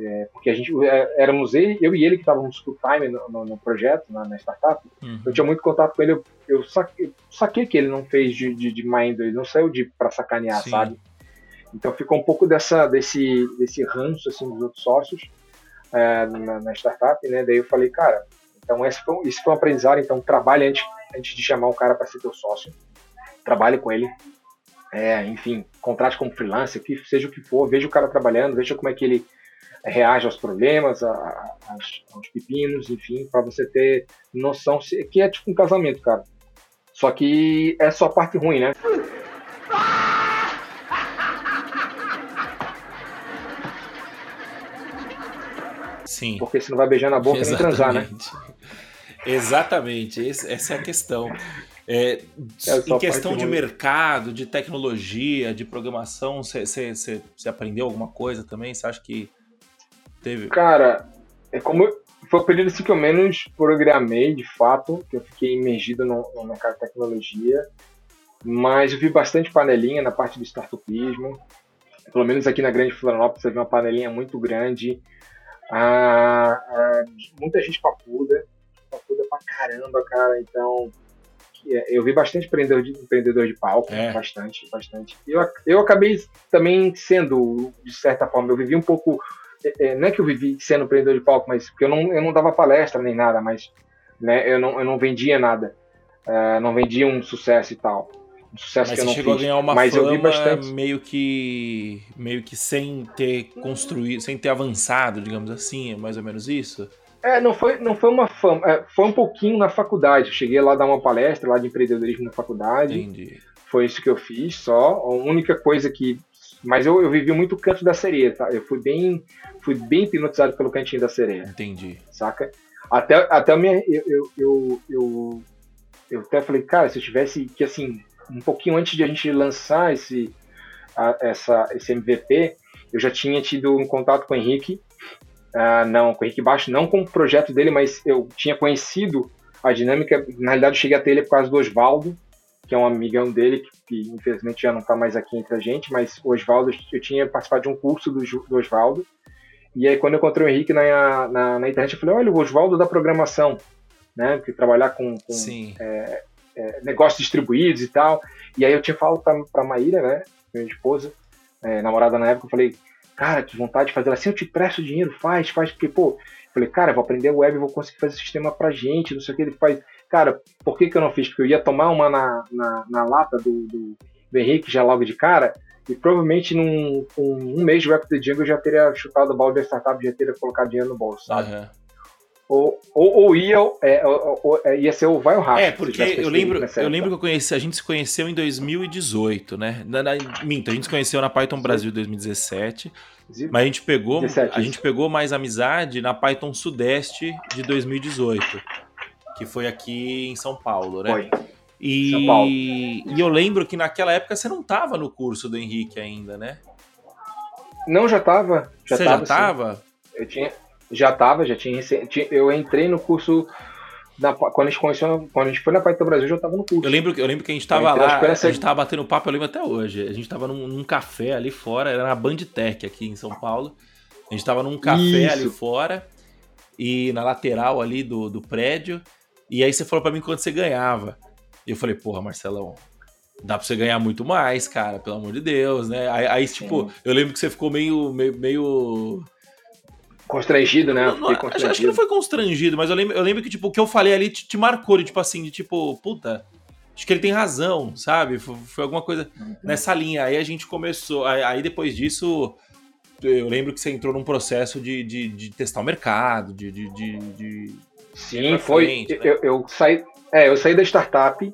É, porque a gente é, éramos ele, eu e ele que estávamos full time no, no, no projeto, na, na startup. Uhum. Eu tinha muito contato com ele. Eu, eu, saquei, eu saquei que ele não fez de, de, de mind, ele não saiu de para sacanear, Sim. sabe? Então ficou um pouco dessa desse desse ranço assim dos outros sócios é, na, na, startup, né? Daí eu falei, cara, então esse foi, esse foi um aprendizado. Então trabalhe antes antes de chamar um cara para ser teu sócio, trabalhe com ele, é, enfim, contrate como freelancer, que seja o que for, veja o cara trabalhando, veja como é que ele reage aos problemas, a, a, aos pepinos, enfim, para você ter noção que é tipo um casamento, cara. Só que é só a parte ruim, né? Sim. Porque você não vai beijar na boca Exatamente. nem transar, né? Exatamente, essa é a questão. É, é em questão de mercado, de tecnologia, de programação, você aprendeu alguma coisa também? Você acha que teve. Cara, é como eu, foi o período assim, que eu menos programei, de fato, que eu fiquei imergido no, no mercado de tecnologia. Mas eu vi bastante panelinha na parte do startupismo. Pelo menos aqui na Grande Florianópolis você vê uma panelinha muito grande. Ah, ah, muita gente papuda, papuda pra caramba, cara. Então, é, eu vi bastante empreendedor de, empreendedor de palco, é. bastante, bastante. Eu, eu acabei também sendo, de certa forma, eu vivi um pouco é, é, não é que eu vivi sendo empreendedor de palco, mas porque eu não, eu não dava palestra nem nada, mas né, eu, não, eu não vendia nada. Uh, não vendia um sucesso e tal. Sucesso mas que eu não chegou fiz. a ganhar uma mas fama eu vi bastante. meio que meio que sem ter construído, sem ter avançado, digamos assim, é mais ou menos isso. É, não foi, não foi uma fama, é, foi um pouquinho na faculdade. Eu cheguei lá a dar uma palestra lá de empreendedorismo na faculdade. Entendi. Foi isso que eu fiz só. A única coisa que mas eu, eu vivi muito o canto da sereia, tá? Eu fui bem, fui bem hipnotizado pelo cantinho da sereia. Entendi. Saca? Até, até a minha. Eu, eu, eu, eu, eu até falei, cara, se eu tivesse que assim, um pouquinho antes de a gente lançar esse, a, essa, esse MVP, eu já tinha tido um contato com o Henrique. Uh, não, com o Henrique Baixo, não com o projeto dele, mas eu tinha conhecido a dinâmica. Na realidade, eu cheguei até ele por causa do Oswaldo, que é um amigão dele, que, que infelizmente já não está mais aqui entre a gente, mas o Oswaldo, eu tinha participado de um curso do, do Oswaldo, e aí quando eu encontrei o Henrique na, na, na internet, eu falei, olha, o Oswaldo da programação, né, que trabalhar com, com é, é, negócios distribuídos e tal, e aí eu tinha falado para a Maíra, né, minha esposa, é, namorada na época, eu falei, cara, que vontade de fazer assim, eu te presto dinheiro, faz, faz, porque, pô, eu falei, cara, vou aprender web, vou conseguir fazer sistema pra gente, não sei o que, ele faz, Cara, por que, que eu não fiz? Porque eu ia tomar uma na, na, na lata do, do, do, Henrique já logo de cara, e provavelmente num um, um mês de Rap the Jungle eu já teria chutado o balde da startup, já teria colocado dinheiro no bolso, sabe? Uhum. Ou, ou, ou, ia, é, ou, ou, é, ia ser o vai ou racha. É, porque eu lembro, eu lembro que eu conheci, a gente se conheceu em 2018, né? Na, na, minta, a gente se conheceu na Python Brasil 2017. Mas a gente pegou, 17, a gente pegou mais amizade na Python Sudeste de 2018 que foi aqui em São Paulo, né? Foi. E, São Paulo. e eu lembro que naquela época você não estava no curso do Henrique ainda, né? Não, já estava. Já você tava, já estava? Eu tinha, já estava, já tinha, Eu entrei no curso na, quando a gente conheceu, quando a gente foi na Python Brasil, eu já estava no curso. Eu lembro, eu lembro que a gente estava lá, a gente estava batendo papo, eu lembro até hoje. A gente estava num, num, café ali fora, era na Bandtech aqui em São Paulo. A gente estava num café Isso. ali fora e na lateral ali do, do prédio. E aí você falou para mim quanto você ganhava. E eu falei, porra, Marcelão, dá pra você ganhar muito mais, cara, pelo amor de Deus, né? Aí, aí tipo, eu lembro que você ficou meio. meio, meio... Constrangido, né? Não, constrangido. Acho que não foi constrangido, mas eu lembro, eu lembro que, tipo, o que eu falei ali te, te marcou, de, tipo assim, de tipo, puta, acho que ele tem razão, sabe? Foi, foi alguma coisa uhum. nessa linha. Aí a gente começou. Aí, aí, depois disso, eu lembro que você entrou num processo de, de, de testar o mercado, de, de, de, Sim, foi. Frente, né? eu, eu, saí, é, eu saí da startup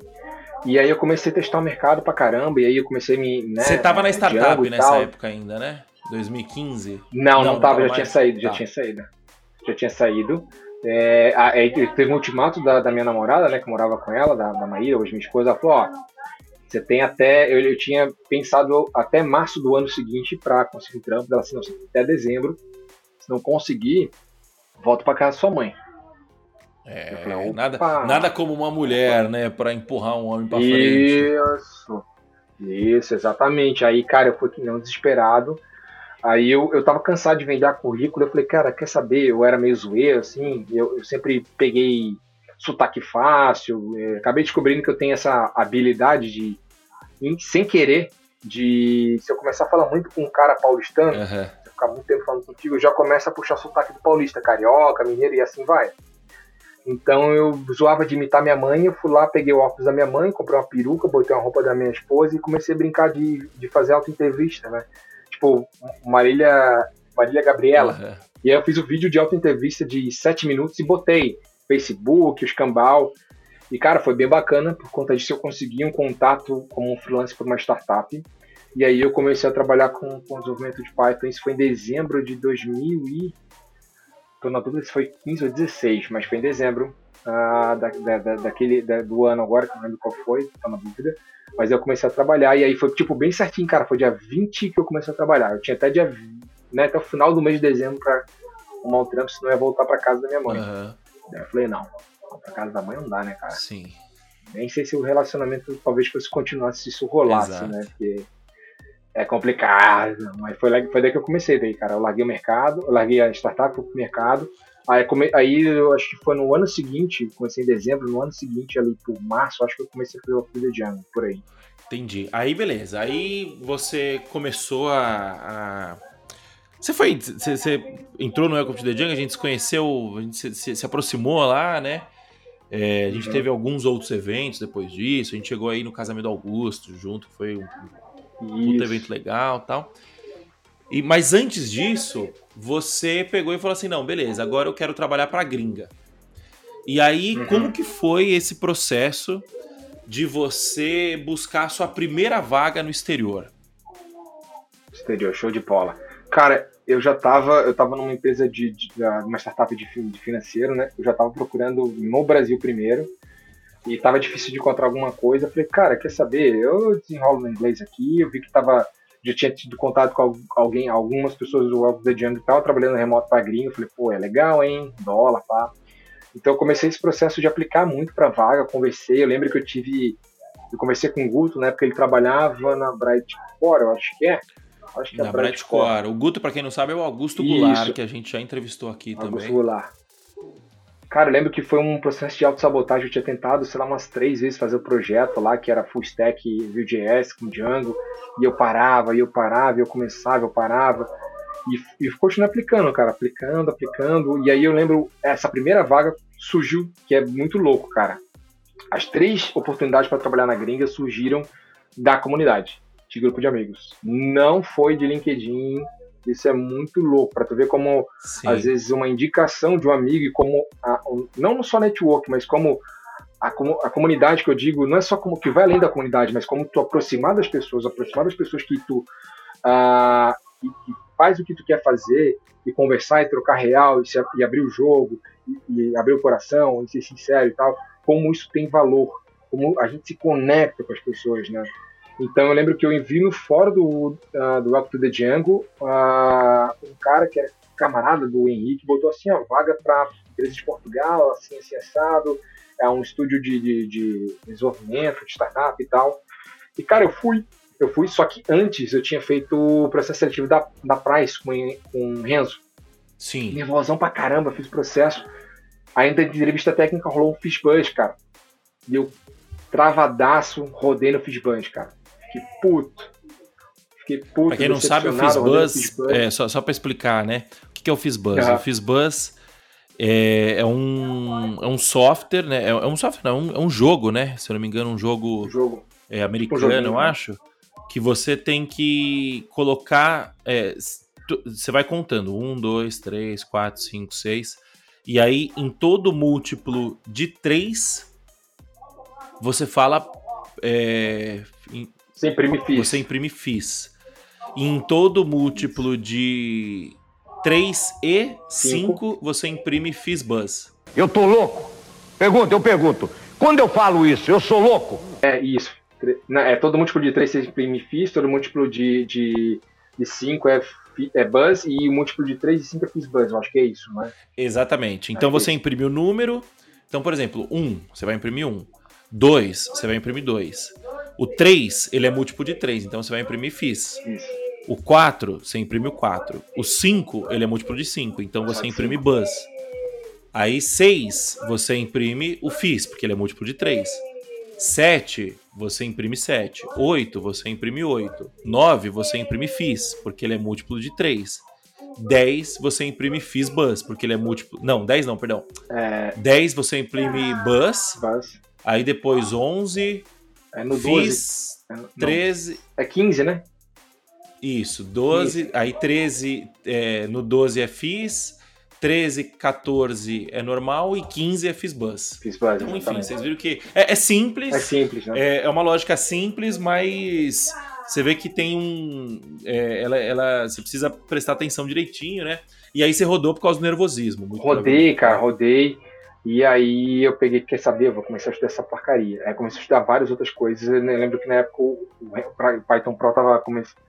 e aí eu comecei a testar o mercado pra caramba. E aí eu comecei a me. Né, Você tava na startup nessa época ainda, né? 2015? Não, não, não tava, já mais... tinha saído, já tá. tinha saído. Já tinha saído. É, aí teve um ultimato da, da, minha namorada, né, que morava com ela, da, da Maíra, hoje minha esposa, ela falou, ó, você tem até, eu, eu tinha pensado até março do ano seguinte para conseguir um trampo, ela assim, não, até dezembro, se não conseguir, volta para casa da sua mãe. É, falei, nada, nada como uma mulher, né, para empurrar um homem para frente. Isso, isso, exatamente. Aí, cara, eu fui que não desesperado. Aí eu, eu tava cansado de vender a currículo. Eu falei, cara, quer saber? Eu era meio zoeiro, assim. Eu, eu sempre peguei sotaque fácil. É, acabei descobrindo que eu tenho essa habilidade de, sem querer, de se eu começar a falar muito com um cara paulistano, uhum. se eu ficar muito tempo falando contigo, eu já começo a puxar sotaque do paulista, carioca, mineiro e assim vai. Então eu zoava de imitar minha mãe, eu fui lá, peguei o óculos da minha mãe, comprei uma peruca, botei uma roupa da minha esposa e comecei a brincar de, de fazer auto-entrevista, né? Tipo, Marília, Marília Gabriela. Uhum. E aí eu fiz o um vídeo de auto-entrevista de sete minutos e botei Facebook, o Escambau. E, cara, foi bem bacana, por conta disso eu consegui um contato como um freelancer para uma startup. E aí eu comecei a trabalhar com, com desenvolvimento de Python. Isso foi em dezembro de 2000 e Tô na dúvida se foi 15 ou 16, mas foi em dezembro uh, da, da, daquele, da, do ano agora, que não lembro qual foi, tô na dúvida. Mas eu comecei a trabalhar e aí foi tipo bem certinho, cara. Foi dia 20 que eu comecei a trabalhar. Eu tinha até dia, né, até o final do mês de dezembro pra arrumar um trampo, senão eu ia voltar pra casa da minha mãe. Uhum. Daí eu falei, não, pra casa da mãe não dá, né, cara? Sim. Nem sei se o relacionamento talvez fosse continuar se isso rolasse, Exato. né? Porque é complicado. Mas foi, foi daí que eu comecei, daí, cara. Eu larguei o mercado, eu larguei a startup, pro mercado. Aí, aí eu acho que foi no ano seguinte, comecei em dezembro, no ano seguinte, ali por março, acho que eu comecei a fazer o de Ano, por aí. Entendi. Aí beleza. Aí você começou a. a... Você foi. Você, você, entrou no Welcome to the Jungle, a gente se conheceu, a gente se, se, se aproximou lá, né? É, a gente uhum. teve alguns outros eventos depois disso. A gente chegou aí no casamento do Augusto junto, foi um, um evento legal tal. E, mas antes disso, você pegou e falou assim: não, beleza, agora eu quero trabalhar para gringa. E aí, uhum. como que foi esse processo de você buscar a sua primeira vaga no exterior? Exterior, show de bola. Cara, eu já tava, eu tava numa empresa de, de, uma startup de, de financeiro, né? Eu já tava procurando no Brasil primeiro e tava difícil de encontrar alguma coisa. Eu falei, cara, quer saber? Eu desenrolo no inglês aqui. Eu vi que tava já tinha tido contato com alguém, algumas pessoas do Alvo The Jungle que estavam trabalhando remoto para gringo. Eu falei, pô, é legal, hein? Dólar, pá. Então eu comecei esse processo de aplicar muito para vaga, conversei. Eu lembro que eu tive. Eu conversei com o Guto, né? Porque ele trabalhava na Brightcore, eu acho que é. Acho que é na Brightcore. O Guto, para quem não sabe, é o Augusto Goulart, que a gente já entrevistou aqui Augusto também. Augusto Goulart. Cara, eu lembro que foi um processo de autossabotagem. Eu tinha tentado, sei lá, umas três vezes fazer o projeto lá, que era full stack Vue.js com Django. E eu parava, e eu parava, e eu começava, eu parava. E, e continuei aplicando, cara, aplicando, aplicando. E aí eu lembro, essa primeira vaga surgiu, que é muito louco, cara. As três oportunidades para trabalhar na gringa surgiram da comunidade, de grupo de amigos. Não foi de LinkedIn, isso é muito louco, para tu ver como, Sim. às vezes, uma indicação de um amigo e como, a, não só network, mas como a, a, comunidade que eu digo, não é só como que vai além da comunidade, mas como tu aproximar das pessoas, aproximar das pessoas que tu uh, que, que faz o que tu quer fazer e conversar e trocar real e, se, e abrir o jogo e, e, abrir o coração e ser sincero e tal, como isso tem valor, como a gente se conecta com as pessoas, né? Então eu lembro que eu envio no fórum do, uh, do Welcome to the Django uh, um cara que era camarada do Henrique, botou assim a vaga para empresa de Portugal, assim, assim, assado, é um estúdio de, de, de desenvolvimento, de startup e tal. E cara, eu fui, eu fui, só que antes eu tinha feito o processo seletivo da, da Price com, com o Renzo. Sim. Nervosão pra caramba, fiz o processo. Ainda de entrevista técnica rolou um Fishbuzz, cara. E eu travadaço, rodei no Fishbuzz, cara. Fiquei puto. Fiquei puto. Pra quem não sabe, o Fizzbuzz, é, só, só pra explicar, né? O que é o Fizzbuzz? Uhum. O Fizzbuzz é, é, um, é um software, né? É, é um software, não, é um, é um jogo, né? Se eu não me engano, um jogo, um jogo. É, americano, um eu né? acho. Que você tem que colocar. É, você vai contando. Um, dois, três, quatro, cinco, seis. E aí, em todo múltiplo de três, você fala. É, você imprime FIS. Você imprime FIS. Em todo múltiplo de 3 e 5, você imprime FISBuzz. Eu tô louco? Pergunta, eu pergunto. Quando eu falo isso, eu sou louco? É isso. É, todo múltiplo de 3 você imprime FIS, todo múltiplo de, de, de 5 é, é Buzz e o múltiplo de 3 e 5 é FISBuzz. Eu acho que é isso, não é? Exatamente. Então é você isso. imprime o número. Então, por exemplo, 1, você vai imprimir 1. 2, você vai imprimir 2. O 3, ele é múltiplo de 3, então você vai imprimir FIS. O 4, você imprime o 4. O 5, ele é múltiplo de 5, então você imprime buzz. Aí 6, você imprime o FIS, porque ele é múltiplo de 3. 7, você imprime 7. 8, você imprime 8. 9, você imprime FIS, porque ele é múltiplo de 3. 10, você imprime FIS buzz, porque ele é múltiplo. Não, 10 não, perdão. É... 10, você imprime buzz. buzz. Aí depois 11, é no 12. Fiz é, 13. É 15, né? Isso, 12. 15. Aí 13, é, no 12 é FIS. 13, 14 é normal e 15 é FISBUS. FISBUS, então, enfim, vocês viram que é, é simples. É simples, né? É, é, uma lógica simples, mas você vê que tem um. É, ela, ela, você precisa prestar atenção direitinho, né? E aí você rodou por causa do nervosismo. rodei, cara, rodei. E aí eu peguei, quer saber, vou começar a estudar essa porcaria. Aí comecei a estudar várias outras coisas. Eu lembro que na época o, Python Pro tava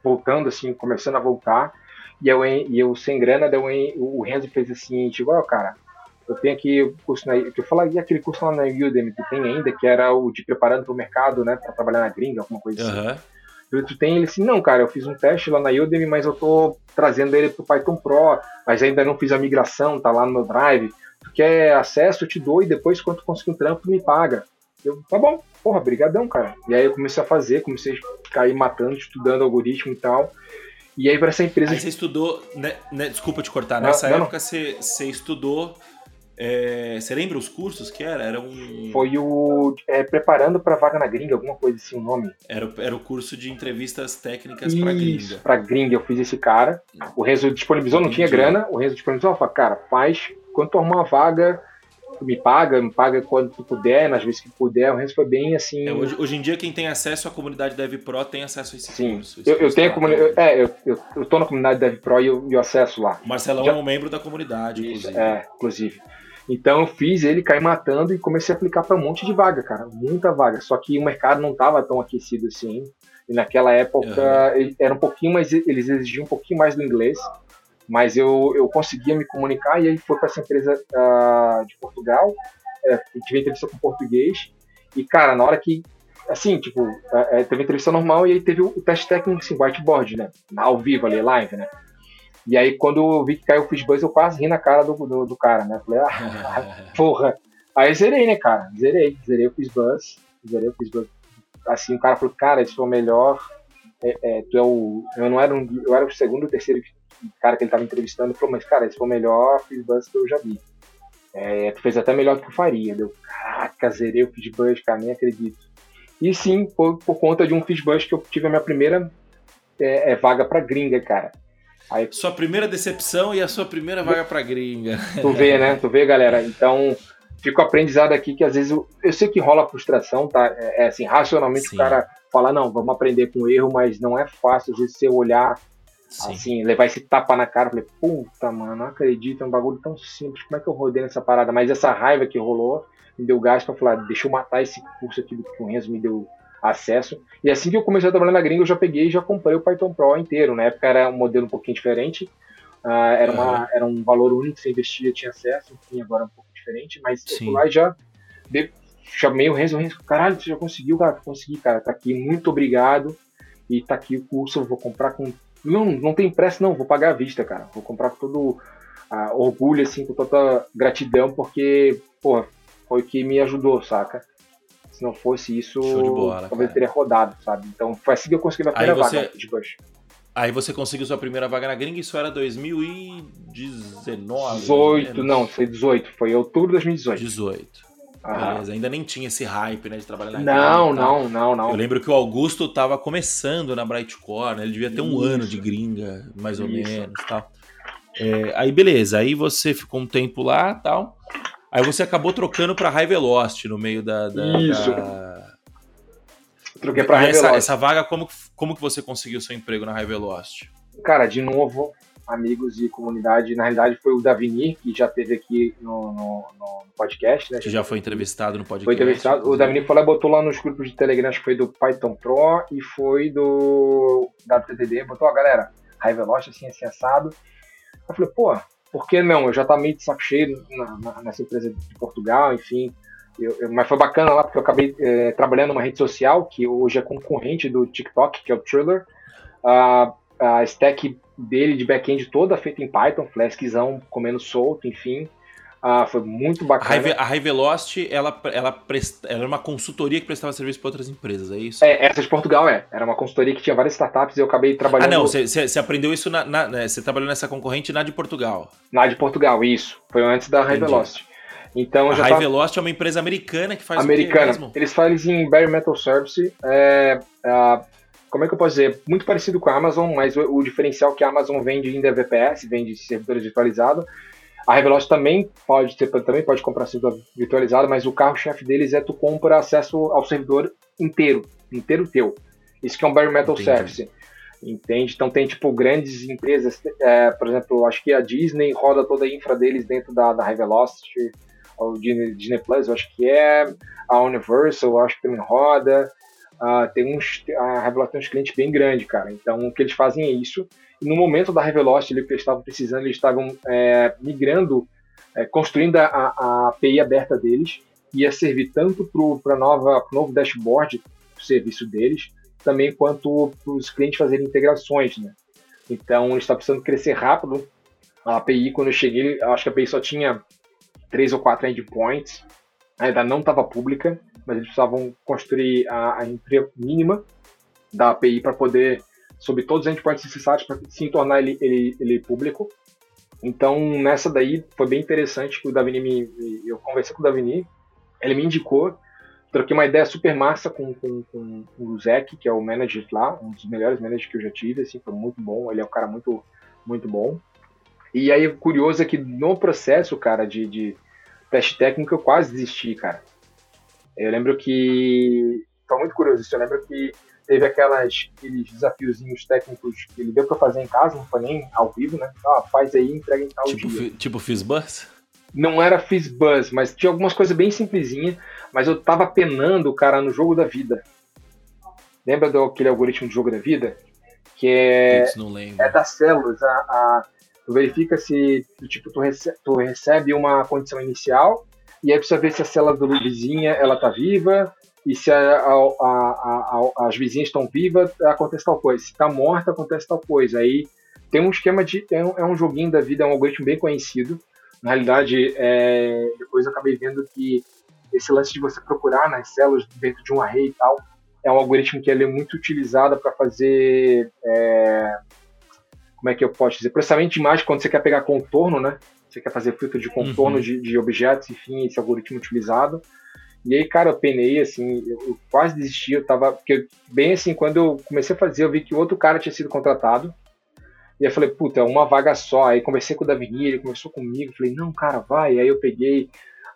voltando, assim, começando a voltar. E eu, e eu sem grana, daí o Renzo fez assim, tipo, ó, oh, cara, eu tenho aqui o curso na. Que eu falei aquele curso lá na Udemy que tem ainda, que era o de preparando para o mercado, né? Para trabalhar na gringa, alguma coisa uhum. assim. Tu tem ele assim, não, cara, eu fiz um teste lá na Udemy, mas eu tô trazendo ele pro Python Pro, mas ainda não fiz a migração, tá lá no meu drive. Quer acesso, eu te dou e depois, quando conseguir um trampo, me paga. Eu, tá bom, porra, brigadão, cara. E aí eu comecei a fazer, comecei a cair matando, estudando algoritmo e tal. E aí para essa empresa... Aí você estudou, né, né, desculpa te cortar, nessa não, época não. Você, você estudou é, você lembra os cursos que era? Era um. Foi o. É, preparando para vaga na gringa, alguma coisa assim, o nome. Era, era o curso de entrevistas técnicas para gringa. Para gringa, eu fiz esse cara. O Renzo disponibilizou, não tinha grana. O Renzo disponibilizou, falou, cara, faz. Quando tu arrumar uma vaga, me paga, me paga quando tu puder, nas vezes que puder. O Renzo foi bem assim. É, hoje, hoje, em dia, quem tem acesso à comunidade DevPro tem acesso a esse Sim. curso. Esse eu, eu tenho comunidade. É, eu, eu, eu tô na comunidade DevPro e eu, eu acesso lá. O Marcelão Já... é um membro da comunidade, inclusive. É, inclusive. Então eu fiz ele cair matando e comecei a aplicar para um monte de vaga, cara, muita vaga. Só que o mercado não estava tão aquecido assim. E naquela época uhum. era um pouquinho mais, eles exigiam um pouquinho mais do inglês, mas eu, eu conseguia me comunicar e aí foi para essa empresa uh, de Portugal, é, tive entrevista com português e cara, na hora que assim, tipo, é, teve entrevista normal e aí teve o, teste técnico, assim, whiteboard, né, ao vivo ali, live, né. E aí, quando eu vi que caiu o Fishbuzz, eu quase ri na cara do, do, do cara, né? Falei, ah, porra. Aí zerei, né, cara? Zerei. Zerei o Fishbuzz. Zerei o Fishbuzz. Assim, o cara falou, cara, esse foi o melhor. É, é, tu é o. Eu não era um. Eu era o segundo ou terceiro cara que ele tava entrevistando. Falou, mas, cara, esse foi o melhor Fishbuzz que eu já vi. É, tu fez até melhor do que o Faria. Deu, caraca, zerei o Fishbuzz, cara, nem acredito. E sim, por, por conta de um Fishbuzz que eu tive a minha primeira é, é vaga pra gringa, cara. Aí, sua primeira decepção e a sua primeira vaga pra gringa. Tu vê, né? Tu vê, galera. Então, fico aprendizado aqui que às vezes eu, eu sei que rola frustração, tá? É, é assim, racionalmente Sim. o cara fala, não, vamos aprender com erro, mas não é fácil, às vezes, você olhar, Sim. assim, levar esse tapa na cara, falei, puta, mano, não acredito, é um bagulho tão simples, como é que eu rodei nessa parada? Mas essa raiva que rolou me deu gás pra falar, deixa eu matar esse curso aqui do que o Renzo me deu acesso. E assim que eu comecei a trabalhar na gringa, eu já peguei e já comprei o Python Pro inteiro. Na época era um modelo um pouquinho diferente, uh, era, uma, era um valor único, você investia, tinha acesso, enfim, agora é um pouco diferente, mas Sim. eu lá já de, chamei o Renzo, o Renzo, caralho, você já conseguiu, cara? Consegui, cara, tá aqui, muito obrigado. E tá aqui o curso, eu vou comprar com. Não, não tem pressa, não, vou pagar à vista, cara. Vou comprar com todo orgulho, assim, com toda gratidão, porque, pô, foi o que me ajudou, saca? Se não fosse isso, bola, talvez teria rodado, sabe? Então foi assim que eu consegui minha primeira você... vaga de Bush. Aí você conseguiu sua primeira vaga na gringa, isso era 2019? 18, não, foi 18, foi outubro de 2018. 18. Beleza, ainda nem tinha esse hype, né, de trabalhar na Não, gringa, não, não, não. Eu lembro que o Augusto tava começando na Brightcore, né, ele devia ter um isso. ano de gringa, mais ou isso. menos, tal. É, aí beleza, aí você ficou um tempo lá, tal. Aí você acabou trocando para High Velocity no meio da. da Isso. Da... Troquei para High essa, Velocity. Essa vaga, como, como que você conseguiu seu emprego na High Velocity? Cara, de novo, amigos e comunidade. Na realidade, foi o Davinir, que já teve aqui no, no, no podcast, né? Que já foi entrevistado no podcast. Foi entrevistado. O Davinir foi lá botou lá nos grupos de Telegram, acho que foi do Python Pro e foi do WTTD. Botou, a galera, Velocity, assim, assim, assado. Eu falei, pô, por que não? Eu já estava meio de saco cheio na, na, nessa empresa de Portugal, enfim. Eu, eu, mas foi bacana lá porque eu acabei é, trabalhando numa rede social que hoje é concorrente do TikTok, que é o Triller. Uh, a stack dele de back-end toda feita em Python, Flaskzão comendo solto, enfim. Ah, foi muito bacana. A High Velocity, ela, ela, presta, ela era uma consultoria que prestava serviço para outras empresas, é isso? É, essa de Portugal é. Era uma consultoria que tinha várias startups e eu acabei trabalhando... Ah, não, você aprendeu isso, na, na, né, você trabalhou nessa concorrente na de Portugal. Na de Portugal, isso. Foi antes da High Velocity. Então, a High tava... Velocity é uma empresa americana que faz americana. o Eles fazem em Bare Metal Service. É, é, como é que eu posso dizer? Muito parecido com a Amazon, mas o, o diferencial é que a Amazon vende em DVPS, vende servidores virtualizados. A Revelox também pode ter, também pode comprar servidor virtualizado, mas o carro-chefe deles é tu compra acesso ao servidor inteiro, inteiro teu. Isso que é um bare metal Entendi. service. Entende? Então tem tipo grandes empresas, é, por exemplo, acho que a Disney roda toda a infra deles dentro da, da High Velocity. o Disney Plus, eu acho que é, a Universal, eu acho que também roda. Uh, tem uns, a Revelo tem uns clientes bem grandes, cara. Então, o que eles fazem é isso. E no momento da Revelocity, que eles estavam precisando, eles estavam é, migrando, é, construindo a, a, API aberta deles, ia servir tanto para o novo dashboard, o serviço deles, também quanto para os clientes fazerem integrações, né? Então, eles estavam precisando crescer rápido. A API, quando eu cheguei, acho que a API só tinha três ou quatro endpoints, ainda não estava pública, mas eles precisavam construir a, a entrega mínima da API para poder, sobre todos os endpoints necessários, para se tornar ele, ele, ele público. Então, nessa daí, foi bem interessante que o Davini me, eu conversei com o Davini, ele me indicou, troquei uma ideia super massa com, com, com o Zek, que é o manager lá, um dos melhores managers que eu já tive, assim, foi muito bom, ele é um cara muito, muito bom. E aí, curioso é que no processo, cara, de, de teste técnico, eu quase desisti, cara. Eu lembro que. Tô muito curioso isso. Eu lembro que teve aquelas, aqueles desafiozinhos técnicos que ele deu pra fazer em casa, não foi nem ao vivo, né? Ah, faz aí, entrega em tal tipo, dia. Tipo Fizzbuzz? Não era Fizzbuzz, mas tinha algumas coisas bem simplesinhas, mas eu tava penando, cara, no jogo da vida. Lembra daquele algoritmo de jogo da vida? Que é, é das células. A, a, tu verifica se tipo, tu, recebe, tu recebe uma condição inicial e aí precisa ver se a célula do vizinha ela tá viva, e se a, a, a, as vizinhas estão vivas, acontece tal coisa. Se está morta, acontece tal coisa. Aí tem um esquema de. É um, é um joguinho da vida, é um algoritmo bem conhecido. Na realidade, é, depois eu acabei vendo que esse lance de você procurar nas células dentro de um array e tal, é um algoritmo que ele é muito utilizado para fazer. É, como é que eu posso dizer? Processamento de imagem quando você quer pegar contorno, né? Você quer fazer filtro de contorno uhum. de, de objetos, enfim, esse algoritmo utilizado. E aí, cara, eu penei, assim, eu, eu, quase desisti, eu tava, porque bem assim, quando eu comecei a fazer, eu vi que outro cara tinha sido contratado, e eu falei, puta, é uma vaga só, aí conversei com o Davini, ele conversou comigo, falei, não, cara, vai, aí eu peguei,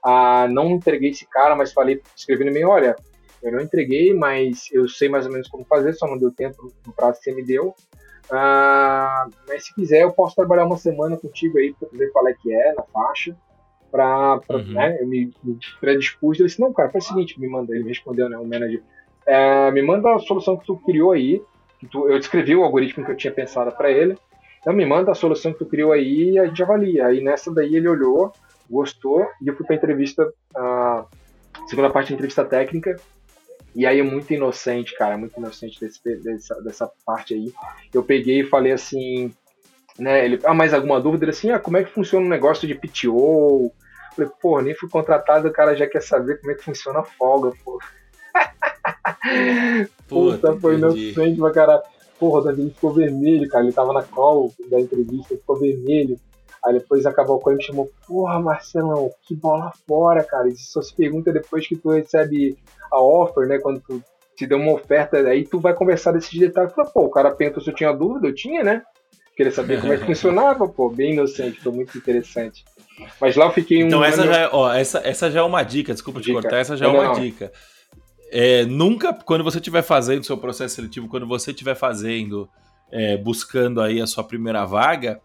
ah, não entreguei esse cara, mas falei, escrevi no meio, olha, eu não entreguei, mas eu sei mais ou menos como fazer, só não deu tempo no prazo que você me deu, ah, mas se quiser, eu posso trabalhar uma semana contigo aí para ver qual é que é na faixa para uhum. né, eu me, me predispus, ele disse, não, cara, faz o seguinte, me manda, ele me respondeu, né, o manager, é, me manda a solução que tu criou aí, que tu, eu descrevi o algoritmo que eu tinha pensado para ele, então me manda a solução que tu criou aí e a gente avalia. Aí nessa daí ele olhou, gostou, e eu fui pra entrevista, a segunda parte da entrevista técnica, e aí é muito inocente, cara, muito inocente desse, dessa, dessa parte aí. Eu peguei e falei assim, né? Ele, ah, mais alguma dúvida? Ele assim, ah, como é que funciona o um negócio de PTO? falei, pô, nem fui contratado, o cara já quer saber como é que funciona a folga, pô. Puta, foi inocente pra caralho. Porra, o Davi ficou vermelho, cara. Ele tava na call da entrevista, ficou vermelho. Aí depois acabou a call e me chamou, porra, Marcelão, que bola fora, cara. Isso só se pergunta depois que tu recebe a offer, né? Quando tu te deu uma oferta, aí tu vai conversar desses detalhes. Fala, pô, o cara perguntou se eu tinha dúvida, eu tinha, né? Queria saber como é que funcionava, pô, bem inocente, foi muito interessante. Mas lá eu fiquei um. Então, essa, ano... já, é, ó, essa, essa já é uma dica, desculpa dica. te cortar, essa já é uma não. dica. É, nunca, quando você estiver fazendo o seu processo seletivo, quando você estiver fazendo, é, buscando aí a sua primeira vaga,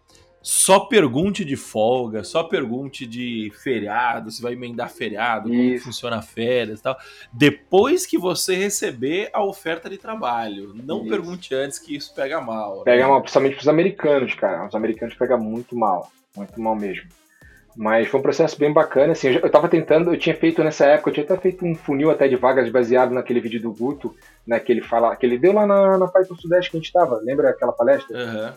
só pergunte de folga, só pergunte de feriado, se vai emendar feriado, Isso. como funciona férias e tal. Depois que você receber a oferta de trabalho. Não isso. pergunte antes que isso pega mal. Né? Pega mal, principalmente pros americanos, cara. Os americanos pegam muito mal. Muito mal mesmo. Mas foi um processo bem bacana, assim, eu, estava tentando, eu tinha feito nessa época, eu tinha até feito um funil até de vagas baseado naquele vídeo do Guto, né, que ele fala, que ele deu lá na, na Python Sudeste que a gente estava, lembra aquela palestra? Uhum.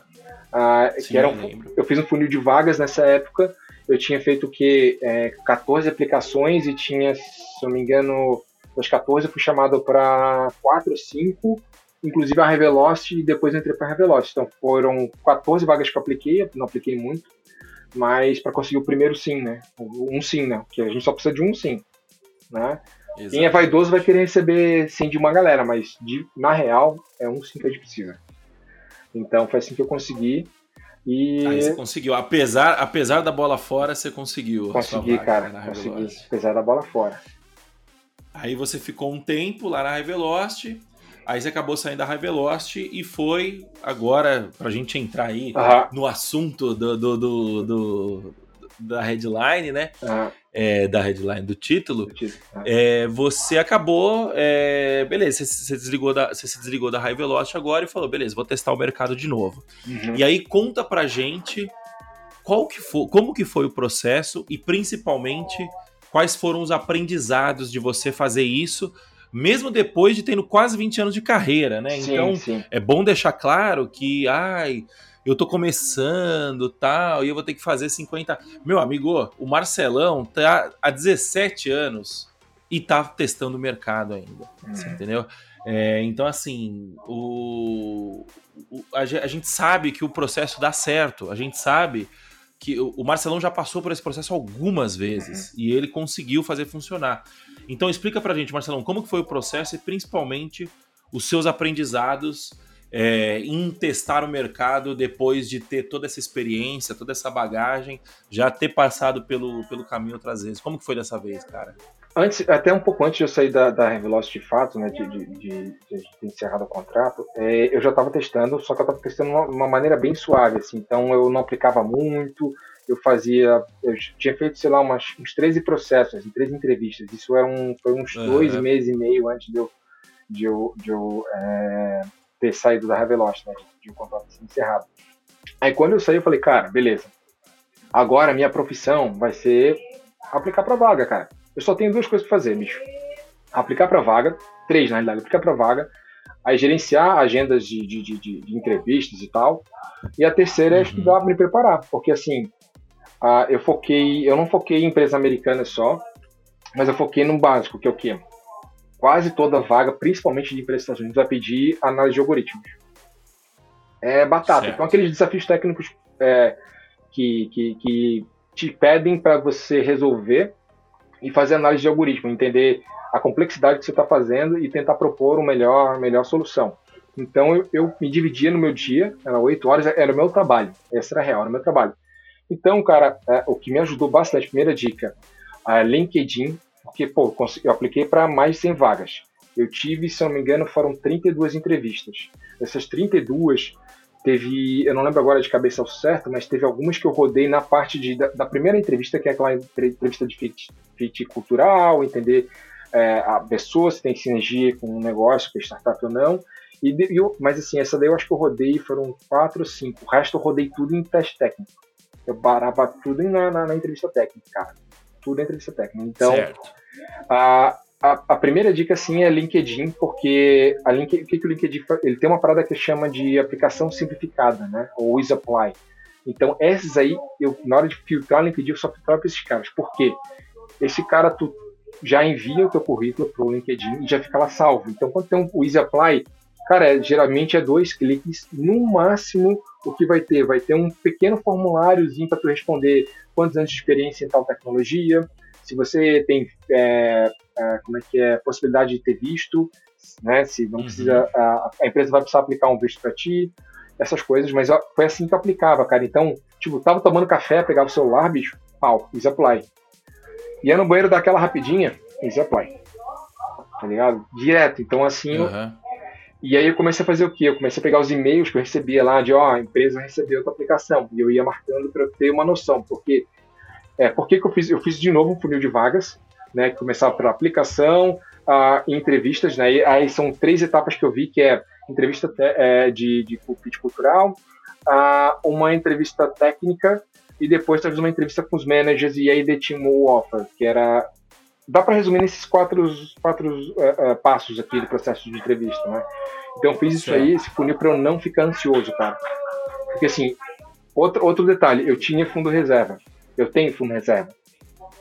Ah, Sim, que era um, eu fiz um funil de vagas nessa época, eu tinha feito que é, 14 aplicações e tinha, se não me engano, das 14 eu fui chamado para 4 ou 5, inclusive a Revelocity e depois entrei para a Revelocity. Então foram 14 vagas que eu apliquei, não apliquei muito, mas para conseguir o primeiro sim, né? Um sim, né? Porque a gente só precisa de um sim, né? Quem é vaidoso vai querer receber sim de uma galera, mas de, na real é um sim que a gente precisa. Então foi assim que eu consegui. E... Aí você conseguiu, apesar, apesar da bola fora, você conseguiu. Consegui, cara, consegui, apesar da bola fora. Aí você ficou um tempo lá na Revelocity, Aí você acabou saindo da High Velocity e foi agora, pra gente entrar aí no assunto do, do, do, do da headline, né? Ah, É, da headline do título. eu tive- ah. É, você acabou, é, beleza, você, você desligou da, você se desligou da High Velocity agora e falou, beleza, vou testar o mercado de novo. Uhum. E aí conta pra gente qual que foi, como que foi o processo e principalmente quais foram os aprendizados de você fazer isso, mesmo depois de tendo quase 20 anos de carreira, né? Sim, então sim. é bom deixar claro que, ai, eu tô começando, tal, e eu vou ter que fazer 50. Meu amigo, o Marcelão tá há 17 anos e tá testando o mercado ainda. Uhum. entendeu? É, então, assim, o, o- a, a gente sabe que o processo dá certo. A gente sabe que o, o Marcelão já passou por esse processo algumas vezes e ele conseguiu fazer funcionar. Então, explica pra gente, Marcelão, como que foi o processo e principalmente os seus aprendizados é, em testar o mercado depois de ter toda essa experiência, toda essa bagagem, já ter passado pelo, pelo caminho outras vezes. Como que foi dessa vez, cara? Antes, até um pouco antes de eu sair da, da Velocity de fato, né, de, de, de, de encerrado o contrato, é, eu já estava testando, só que eu estava testando de uma, uma maneira bem suave, assim, então eu não aplicava muito, eu fazia, eu tinha feito, sei lá, umas, uns 13 processos, em 13 entrevistas, isso era um, foi uns Uhum. dois meses e meio antes de eu, de eu, de eu é, ter saído da Velocity, né, de, o contrato ser encerrado. Aí quando eu saí, eu falei, cara, beleza, agora a minha profissão vai ser aplicar para vaga, cara. Eu só tenho duas coisas para fazer, bicho. Aplicar para vaga, três na realidade, aplicar para vaga, aí gerenciar agendas de, de, de, de- entrevistas e tal. E a terceira é Uhum. estudar, me preparar, porque assim, ah, eu foquei, eu não foquei em empresa americana só, mas eu foquei no básico, que é o quê? Quase toda vaga, principalmente de empresas dos Estados Unidos, vai pedir análise de algoritmos. É batata. Certo. Então aqueles desafios técnicos é, que, que, que te pedem para você resolver e fazer análise de algoritmo, entender a complexidade que você está fazendo e tentar propor uma melhor, melhor solução. Então eu, eu me dividia no meu dia, era oito horas, era o meu trabalho. Essa era a real, era o meu trabalho. Então, cara, é, o que me ajudou bastante, primeira dica, a LinkedIn, porque, pô, eu apliquei para mais de 100 vagas. Eu tive, se não me engano, foram 32 entrevistas. Essas 32 teve, eu não lembro agora de cabeça ao certo, mas teve algumas que eu rodei na parte de, da, da primeira entrevista, que é aquela entre- entrevista de fit, fit cultural, entender é, a pessoa se tem sinergia com um negócio, com startup ou não. E, e eu- mas assim, essa daí eu acho que eu rodei, foram quatro ou cinco. O resto eu rodei tudo em teste técnico. Eu parava tudo na, na, na entrevista técnica, cara. Tudo em entrevista técnica. Então, a, a, a primeira dica, assim, é LinkedIn, porque a Link, o que, que o LinkedIn? Ele tem uma parada que chama de aplicação simplificada, né? Ou Easy Apply. Então, essas aí, eu, na hora de filtrar o LinkedIn, eu só filtrava para esses caras. Por quê? Esse cara, tu já envia o teu currículo pro LinkedIn e já fica lá salvo. Então, quando tem um, o Easy Apply, cara, é, geralmente é dois cliques, no máximo, o que vai ter? Vai ter um pequeno formuláriozinho para tu responder quantos anos de experiência em tal tecnologia, se você tem é, é, como é que é possibilidade de ter visto, né? Se não Uhum. precisa a, a empresa vai precisar aplicar um visto para ti, essas coisas. Mas ó, foi assim que eu aplicava, cara. Então, tipo, tava tomando café, pegava o celular, bicho, pau, easy apply. Ia no banheiro dar aquela rapidinha, easy apply. Tá ligado? Direto. Então, assim, eu- Aham. E aí eu comecei a fazer o quê? Eu comecei a pegar os e-mails que eu recebia lá de, ó, a empresa recebeu a tua aplicação. E eu ia marcando para ter uma noção. Porque, é, por que, que eu fiz? Eu fiz de novo um funil de vagas, né? Que começava pela aplicação, a entrevistas, né? E aí são três etapas que eu vi, que é entrevista é, de, de fit cultural, a uma entrevista técnica e depois talvez uma entrevista com os managers e aí detinha o offer, que era dá para resumir nesses quatro, quatro eh, eh, passos aqui do processo de entrevista, né? Então eu fiz isso aí, esse funil para eu não ficar ansioso, cara. Porque assim, outro, outro detalhe, eu tinha fundo reserva. Eu tenho fundo reserva.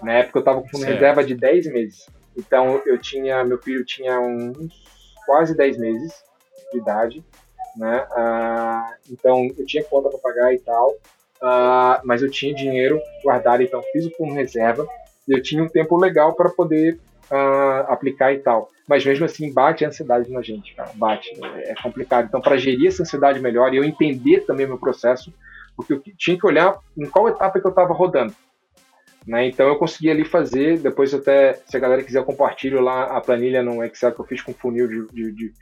Na época eu tava com fundo Certo. reserva de 10 meses. Então eu tinha, meu filho tinha uns quase 10 meses de idade, né? Ah, então eu tinha conta para pagar e tal. Ah, mas eu tinha dinheiro guardado, então fiz o fundo reserva eu tinha um tempo legal para poder ah, aplicar e tal. Mas mesmo assim, bate a ansiedade na gente, cara. Bate. É complicado. Então, para gerir essa ansiedade melhor e eu entender também o meu processo, porque eu tinha que olhar em qual etapa que eu estava rodando. Né? Então, eu consegui ali fazer. Depois, até, se a galera quiser, eu compartilho lá a planilha no Excel que eu fiz com funil de, de, de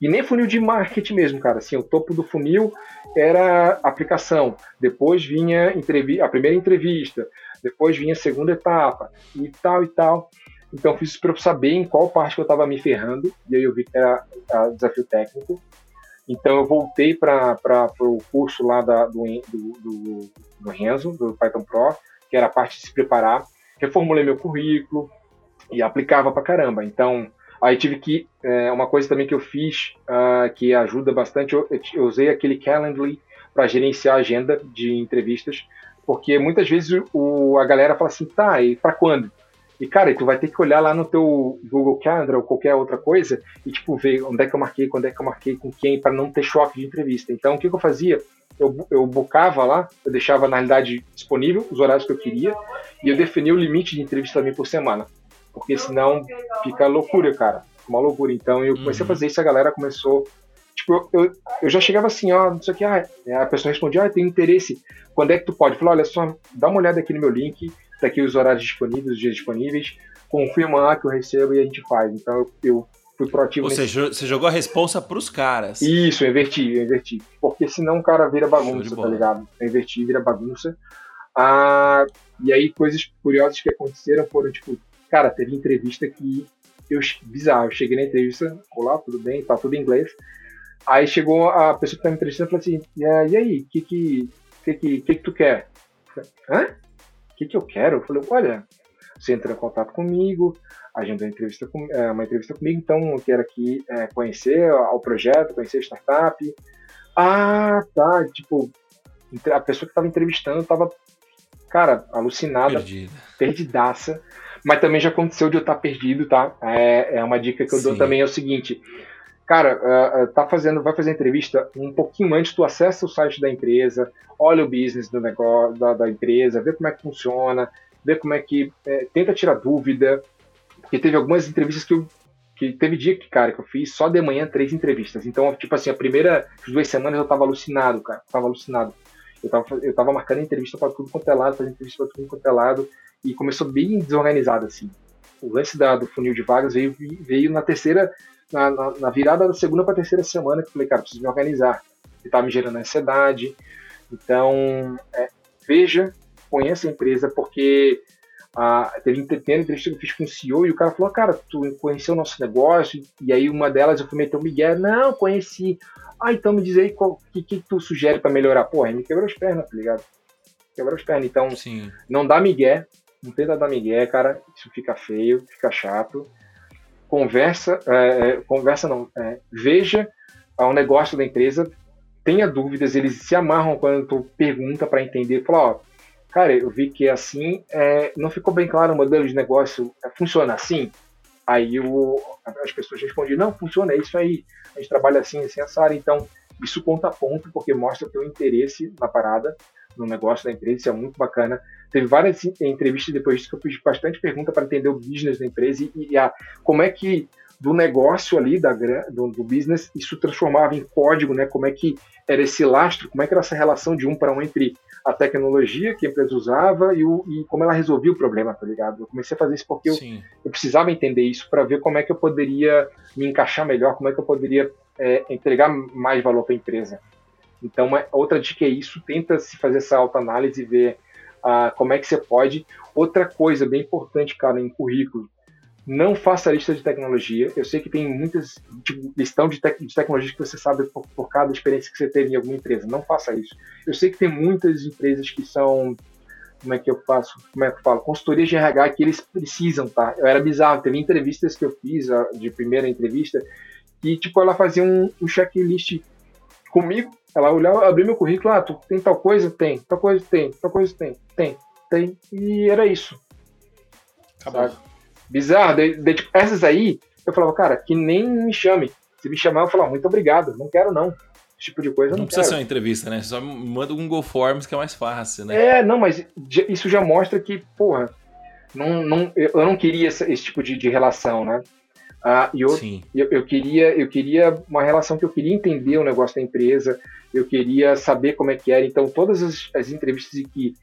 e nem funil de marketing mesmo, cara. Assim, o topo do funil era aplicação. Depois vinha a primeira entrevista. Depois vinha a segunda etapa e tal e tal. Então fiz isso para eu saber em qual parte que eu estava me ferrando, e aí eu vi que era, era desafio técnico. Então eu voltei para o curso lá da, do, do, do, do Renzo, do Python Pro, que era a parte de se preparar. Reformulei meu currículo e aplicava para caramba. Então Aí tive que. É, uma coisa também que eu fiz uh, que ajuda bastante, eu, eu usei aquele Calendly para gerenciar a agenda de entrevistas, porque muitas vezes o, a galera fala assim, tá, e para quando? E, cara, tu vai ter que olhar lá no teu Google Calendar ou qualquer outra coisa e, tipo, ver onde é que eu marquei, quando é que eu marquei, com quem, para não ter choque de entrevista. Então, o que, que eu fazia? Eu, eu bocava lá, eu deixava, na realidade, disponível os horários que eu queria e eu definia o limite de entrevista também por semana porque senão fica loucura, cara. Uma loucura. Então eu comecei uhum. a fazer isso, a galera começou. Tipo, eu, eu já chegava assim, ó, não sei o que, ah, a pessoa respondia, ah, tem interesse. Quando é que tu pode? Eu falei, olha só, dá uma olhada aqui no meu link, tá aqui os horários disponíveis, os dias disponíveis, confirma lá que eu recebo e a gente faz. Então eu, eu fui proativo. Ou seja, você jogou a responsa pros caras. Isso, eu inverti, eu inverti. Porque senão o cara vira bagunça, tá ligado? Eu inverti, vira bagunça. Ah, e aí, coisas curiosas que aconteceram foram, tipo, Cara, teve entrevista que eu bizarro, eu cheguei na entrevista, olá, tudo bem, tá tudo em inglês. Aí chegou a pessoa que tá me entrevistando e falou assim: e aí, o que que, que, que, que, que tu quer? Falei, Hã? O que, que eu quero? Eu falei: olha, você entrou em contato comigo, agendou entrevista, com, é, uma entrevista comigo, então eu quero aqui é, conhecer o projeto, conhecer a startup. Ah, tá, tipo, a pessoa que estava entrevistando estava, cara, alucinada, Perdida. perdidaça. Mas também já aconteceu de eu estar perdido, tá? É, é uma dica que eu Sim. dou também é o seguinte. Cara, uh, tá fazendo, vai fazer entrevista um pouquinho antes, tu acessa o site da empresa, olha o business do negócio, da, da empresa, vê como é que funciona, vê como é que. É, tenta tirar dúvida. Porque teve algumas entrevistas que eu. Que teve dia que, cara, que eu fiz só de manhã três entrevistas. Então, tipo assim, a primeira duas semanas eu tava alucinado, cara. Tava alucinado. Eu tava, eu tava marcando entrevista para tudo quanto é lado, fazendo entrevista para tudo quanto é lado e começou bem desorganizado assim. O lance da, do funil de vagas veio, veio na terceira, na, na, na virada da segunda para terceira semana que eu falei, cara, preciso me organizar. E tá me gerando ansiedade. Então, é, veja, conheça a empresa, porque ah, teve, teve entrevista que eu fiz com o CEO e o cara falou, cara, tu conheceu o nosso negócio? E aí uma delas eu fui meter o Miguel, não, conheci. Ah, então me diz aí o que, que tu sugere para melhorar. Pô, aí me quebrou as pernas, tá ligado? Quebrou as pernas. Então, Sim. não dá migué, não tenta dar migué, cara, isso fica feio, fica chato. Conversa, é, é conversa não, é, veja o negócio da empresa, tenha dúvidas, eles se amarram quando tu pergunta para entender, fala, ó, cara, eu vi que é assim, é, não ficou bem claro o modelo de negócio, é, funciona assim? Aí o, as pessoas respondem, não, funciona, é isso aí, a gente trabalha assim, assim, assado, então isso conta ponto, porque mostra o teu interesse na parada, no negócio da empresa, isso é muito bacana. Teve várias entrevistas depois disso que eu fiz bastante pergunta para entender o business da empresa e, e a, como é que do negócio ali, da, do, do, business, isso transformava em código, né? Como é que era esse lastro, como é que era essa relação de um para um entre a tecnologia que a empresa usava e, o, e como ela resolvia o problema, tá ligado? Eu comecei a fazer isso porque eu, eu, precisava entender isso para ver como é que eu poderia me encaixar melhor, como é que eu poderia é, entregar mais valor para a empresa. Então, uma, outra dica é isso, tenta se fazer essa autoanálise e ver uh, como é que você pode. Outra coisa bem importante, cara, em currículo, não faça lista de tecnologia. Eu sei que tem muitas tipo, listão de, te de tecnologias que você sabe por, por, cada experiência que você teve em alguma empresa. Não faça isso. Eu sei que tem muitas empresas que são como é que eu faço, como é que eu falo, consultoria de RH que eles precisam, tá? Eu era bizarro, teve entrevistas que eu fiz, de primeira entrevista, e tipo, ela fazia um, um checklist comigo, ela olhava, abriu meu currículo, ah, tu tem tal coisa? Tem. Tal coisa? Tem. Tal coisa? Tem. Tem. Tem. E era isso. Acabou. Sabe? Bizarro. De, de, tipo, essas aí, eu falava, cara, que nem me chame. Se me chamar, eu falava, muito obrigado, não quero não. Esse tipo de coisa não, não precisa quero. ser uma entrevista, né? Só manda um Google Forms que é mais fácil, né? É, não, mas isso já mostra que, porra, não, não, eu não queria esse, esse tipo de, de relação, né? Ah, e eu, eu, eu, queria, eu queria uma relação que eu queria entender o negócio da empresa, eu queria saber como é que era. Então, todas as, as entrevistas em que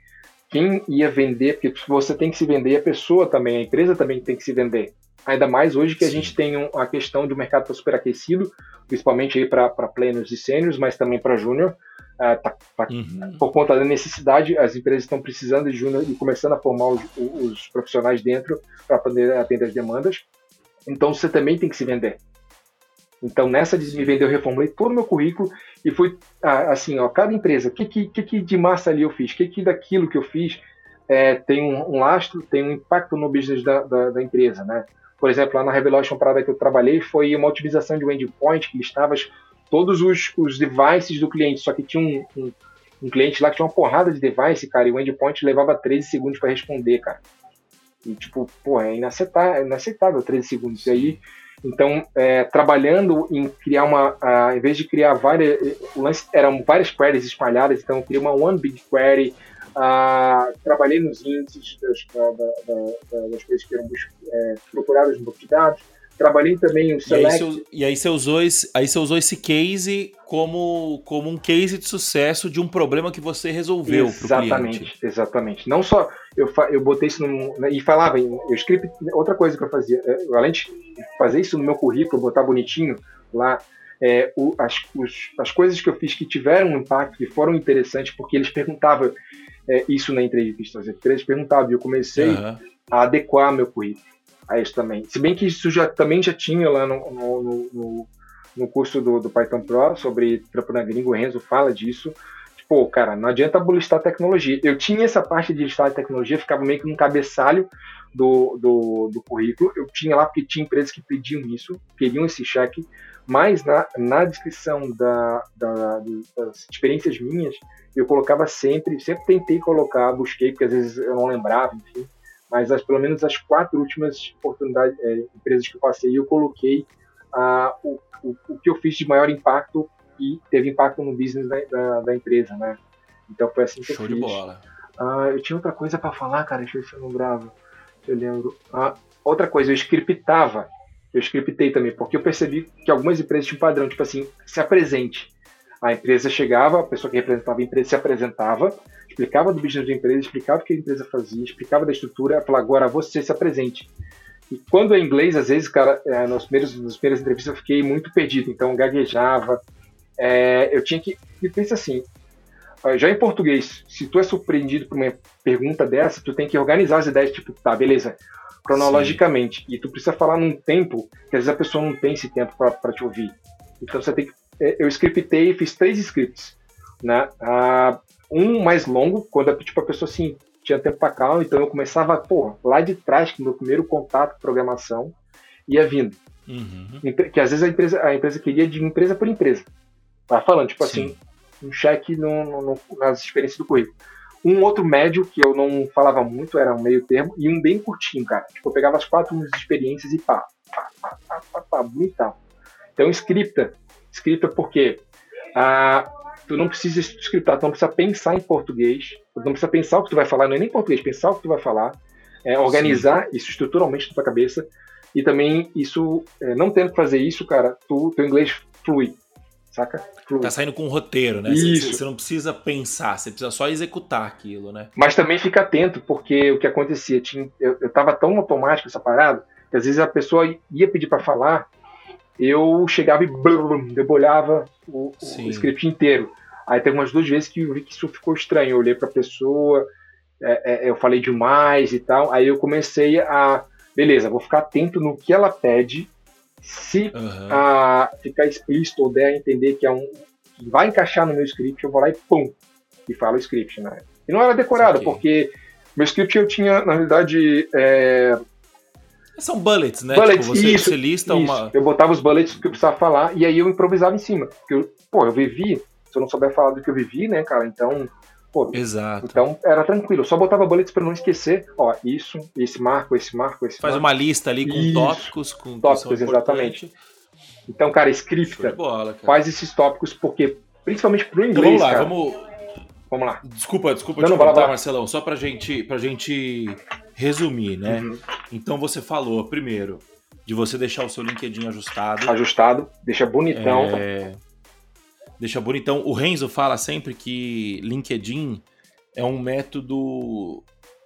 quem ia vender, porque você tem que se vender, a pessoa também, a empresa também tem que se vender. Ainda mais hoje que Sim. a gente tem um, a questão de o mercado tá super aquecido, principalmente aí para plenos e sênios, mas também para júnior. Uh, tá, tá, uhum. Por conta da necessidade, as empresas estão precisando de júnior e começando a formar os, os profissionais dentro para poder atender as demandas. Então você também tem que se vender. Então nessa de eu reformulei todo o meu currículo e fui assim, ó, cada empresa, o que, que, que, de massa ali eu fiz, o que, que daquilo que eu fiz é, tem um, um, lastro, tem um impacto no business da, da, da, empresa, né? Por exemplo, lá na Revelation Parada que eu trabalhei foi uma otimização de um endpoint que listava todos os, os devices do cliente, só que tinha um, um, um, cliente lá que tinha uma porrada de device, cara, e o endpoint levava 13 segundos para responder, cara. E tipo, pô, é inaceitável, é inaceitável 13 segundos. E aí, então, é, trabalhando em criar uma, em vez de criar várias, o lance eram várias queries espalhadas, então eu criei uma one big query, trabalhei nos índices das, da, da, das coisas que eram é, procuradas no banco de dados, Trabalhei também o Select. E aí, você, e aí você usou esse, aí você usou esse case como, como um case de sucesso de um problema que você resolveu Exatamente, exatamente. Não só eu, eu botei isso no, né, e falava, eu script, outra coisa que eu fazia, eu, além de fazer isso no meu currículo, botar bonitinho lá, é, o, as, os, as coisas que eu fiz que tiveram um impacto, que foram interessantes, porque eles perguntavam é, isso na entrevista, eles perguntavam, e eu comecei uhum. a adequar meu currículo a isso também. Se bem que isso já, também já tinha lá no, no, no, no curso do, do, Python Pro sobre trampo na gringo, o Renzo fala disso. Tipo, cara, não adianta listar tecnologia. Eu tinha essa parte de listar tecnologia, ficava meio que um cabeçalho do, do, do currículo. Eu tinha lá porque tinha empresas que pediam isso, queriam esse cheque, mas na, na descrição da, da, das experiências minhas, eu colocava sempre, sempre tentei colocar, busquei, porque às vezes eu não lembrava, enfim, mas as, pelo menos as quatro últimas oportunidades, é, empresas que eu passei, eu coloquei ah, o, o, o, que eu fiz de maior impacto e teve impacto no business da, da, da empresa, né? Então foi assim que Show eu fiz. de bola. Ah, eu tinha outra coisa para falar, cara, deixa eu ver se eu lembrava. Eu lembro. Ah, outra coisa, eu scriptava. Eu scriptei também, porque eu percebi que algumas empresas tinham um padrão, tipo assim, se apresente. A empresa chegava, a pessoa que representava a empresa se apresentava, explicava do business da empresa, explicava o que a empresa fazia, explicava da estrutura, falava, agora você se apresente. E quando é inglês, às vezes, cara, é, nos primeiros, nas primeiras entrevistas eu fiquei muito perdido, então gaguejava. É, eu tinha que. E pensa assim, já em português, se tu é surpreendido por uma pergunta dessa, tu tem que organizar as ideias, tipo, tá, beleza, cronologicamente. Sim. E tu precisa falar num tempo que às vezes a pessoa não tem esse tempo para te ouvir. Então você tem que. É, eu scriptei, fiz três scripts. Né? Ah, um mais longo, quando tipo, a pessoa assim, tinha tempo para calma, então eu começava, pô, lá de trás, com o meu primeiro contato com programação, ia vindo. Uhum. Que às vezes a empresa, a empresa queria de empresa por empresa. Tá falando, tipo Sim. assim, um cheque no, no, nas experiências do currículo. Um outro médio, que eu não falava muito, era um meio termo, e um bem curtinho, cara. Tipo, eu pegava as quatro experiências e pá, pá, pá, pá, pá, pá bonitão. Então, scripta. Scripta porque ah, tu não precisa scriptar, tu não precisa pensar em português, tu não precisa pensar o que tu vai falar, não é nem português, pensar o que tu vai falar, é, organizar Sim. isso estruturalmente na tua cabeça, e também isso, é, não tendo que fazer isso, cara, tu, teu inglês flui, saca? Flui. Tá saindo com um roteiro, né? Isso. Você, você não precisa pensar, você precisa só executar aquilo, né? Mas também fica atento, porque o que acontecia, tinha, eu, eu tava tão automático essa parada, que às vezes a pessoa ia pedir para falar, eu chegava e blum, debolhava o, o, script inteiro. Aí teve umas duas vezes que eu vi que isso ficou estranho. Eu olhei para a pessoa, é, é, eu falei demais e tal. Aí eu comecei a, beleza, vou ficar atento no que ela pede. Se uhum. a, ficar explícito ou der a entender que é um que vai encaixar no meu script, eu vou lá e pum, e falo o script, né? E não era decorado, porque meu script eu tinha, na realidade, é, são bullets, né? Bullets, tipo, você, isso, você lista isso. uma. Eu botava os bullets que eu precisava falar e aí eu improvisava em cima. Porque, eu, pô, eu vivi, se eu não souber falar do que eu vivi, né, cara, então. Pô, Exato. Então era tranquilo. Eu só botava bullets para não esquecer. Ó, isso, esse marco, esse marco, esse Faz marco. uma lista ali com isso. tópicos. Com tópicos, exatamente. Então, cara, scripta. Bola, cara. Faz esses tópicos porque, principalmente pro inglês. Então, vamos lá, cara, vamos. Vamos lá. Desculpa, desculpa não, te contar, Marcelão. Só pra gente, pra gente resumir, né? Uhum. Então você falou, primeiro, de você deixar o seu LinkedIn ajustado. Ajustado, deixa bonitão. É... Deixa bonitão. O Renzo fala sempre que LinkedIn é um método.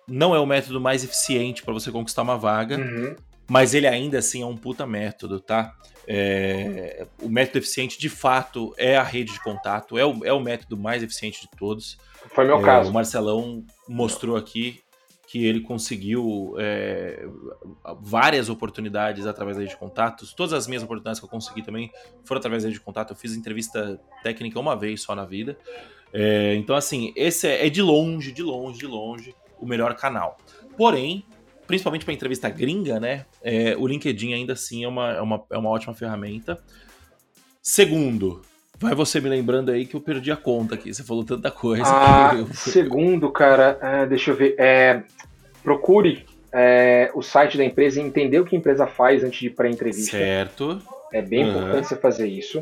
Não é o método mais eficiente para você conquistar uma vaga, uhum. mas ele ainda assim é um puta método, tá? É, o método eficiente, de fato, é a rede de contato, é o, é o método mais eficiente de todos. Foi meu É, caso. O Marcelão mostrou aqui que ele conseguiu é, várias oportunidades através da rede de contatos. Todas as minhas oportunidades que eu consegui também foram através da rede de contato. Eu fiz entrevista técnica uma vez só na vida. É, então, assim, esse é, é de longe, de longe, de longe o melhor canal. Porém, principalmente para entrevista gringa, né? é, o LinkedIn ainda assim é uma, é, uma, é uma ótima ferramenta. Segundo, vai você me lembrando aí que eu perdi a conta aqui. Você falou tanta coisa. Ah, Eu- segundo, cara, ah, deixa eu ver. É, procure é, o site da empresa e entender o que a empresa faz antes de ir para a entrevista. Certo. É bem Uhum. importante você fazer isso.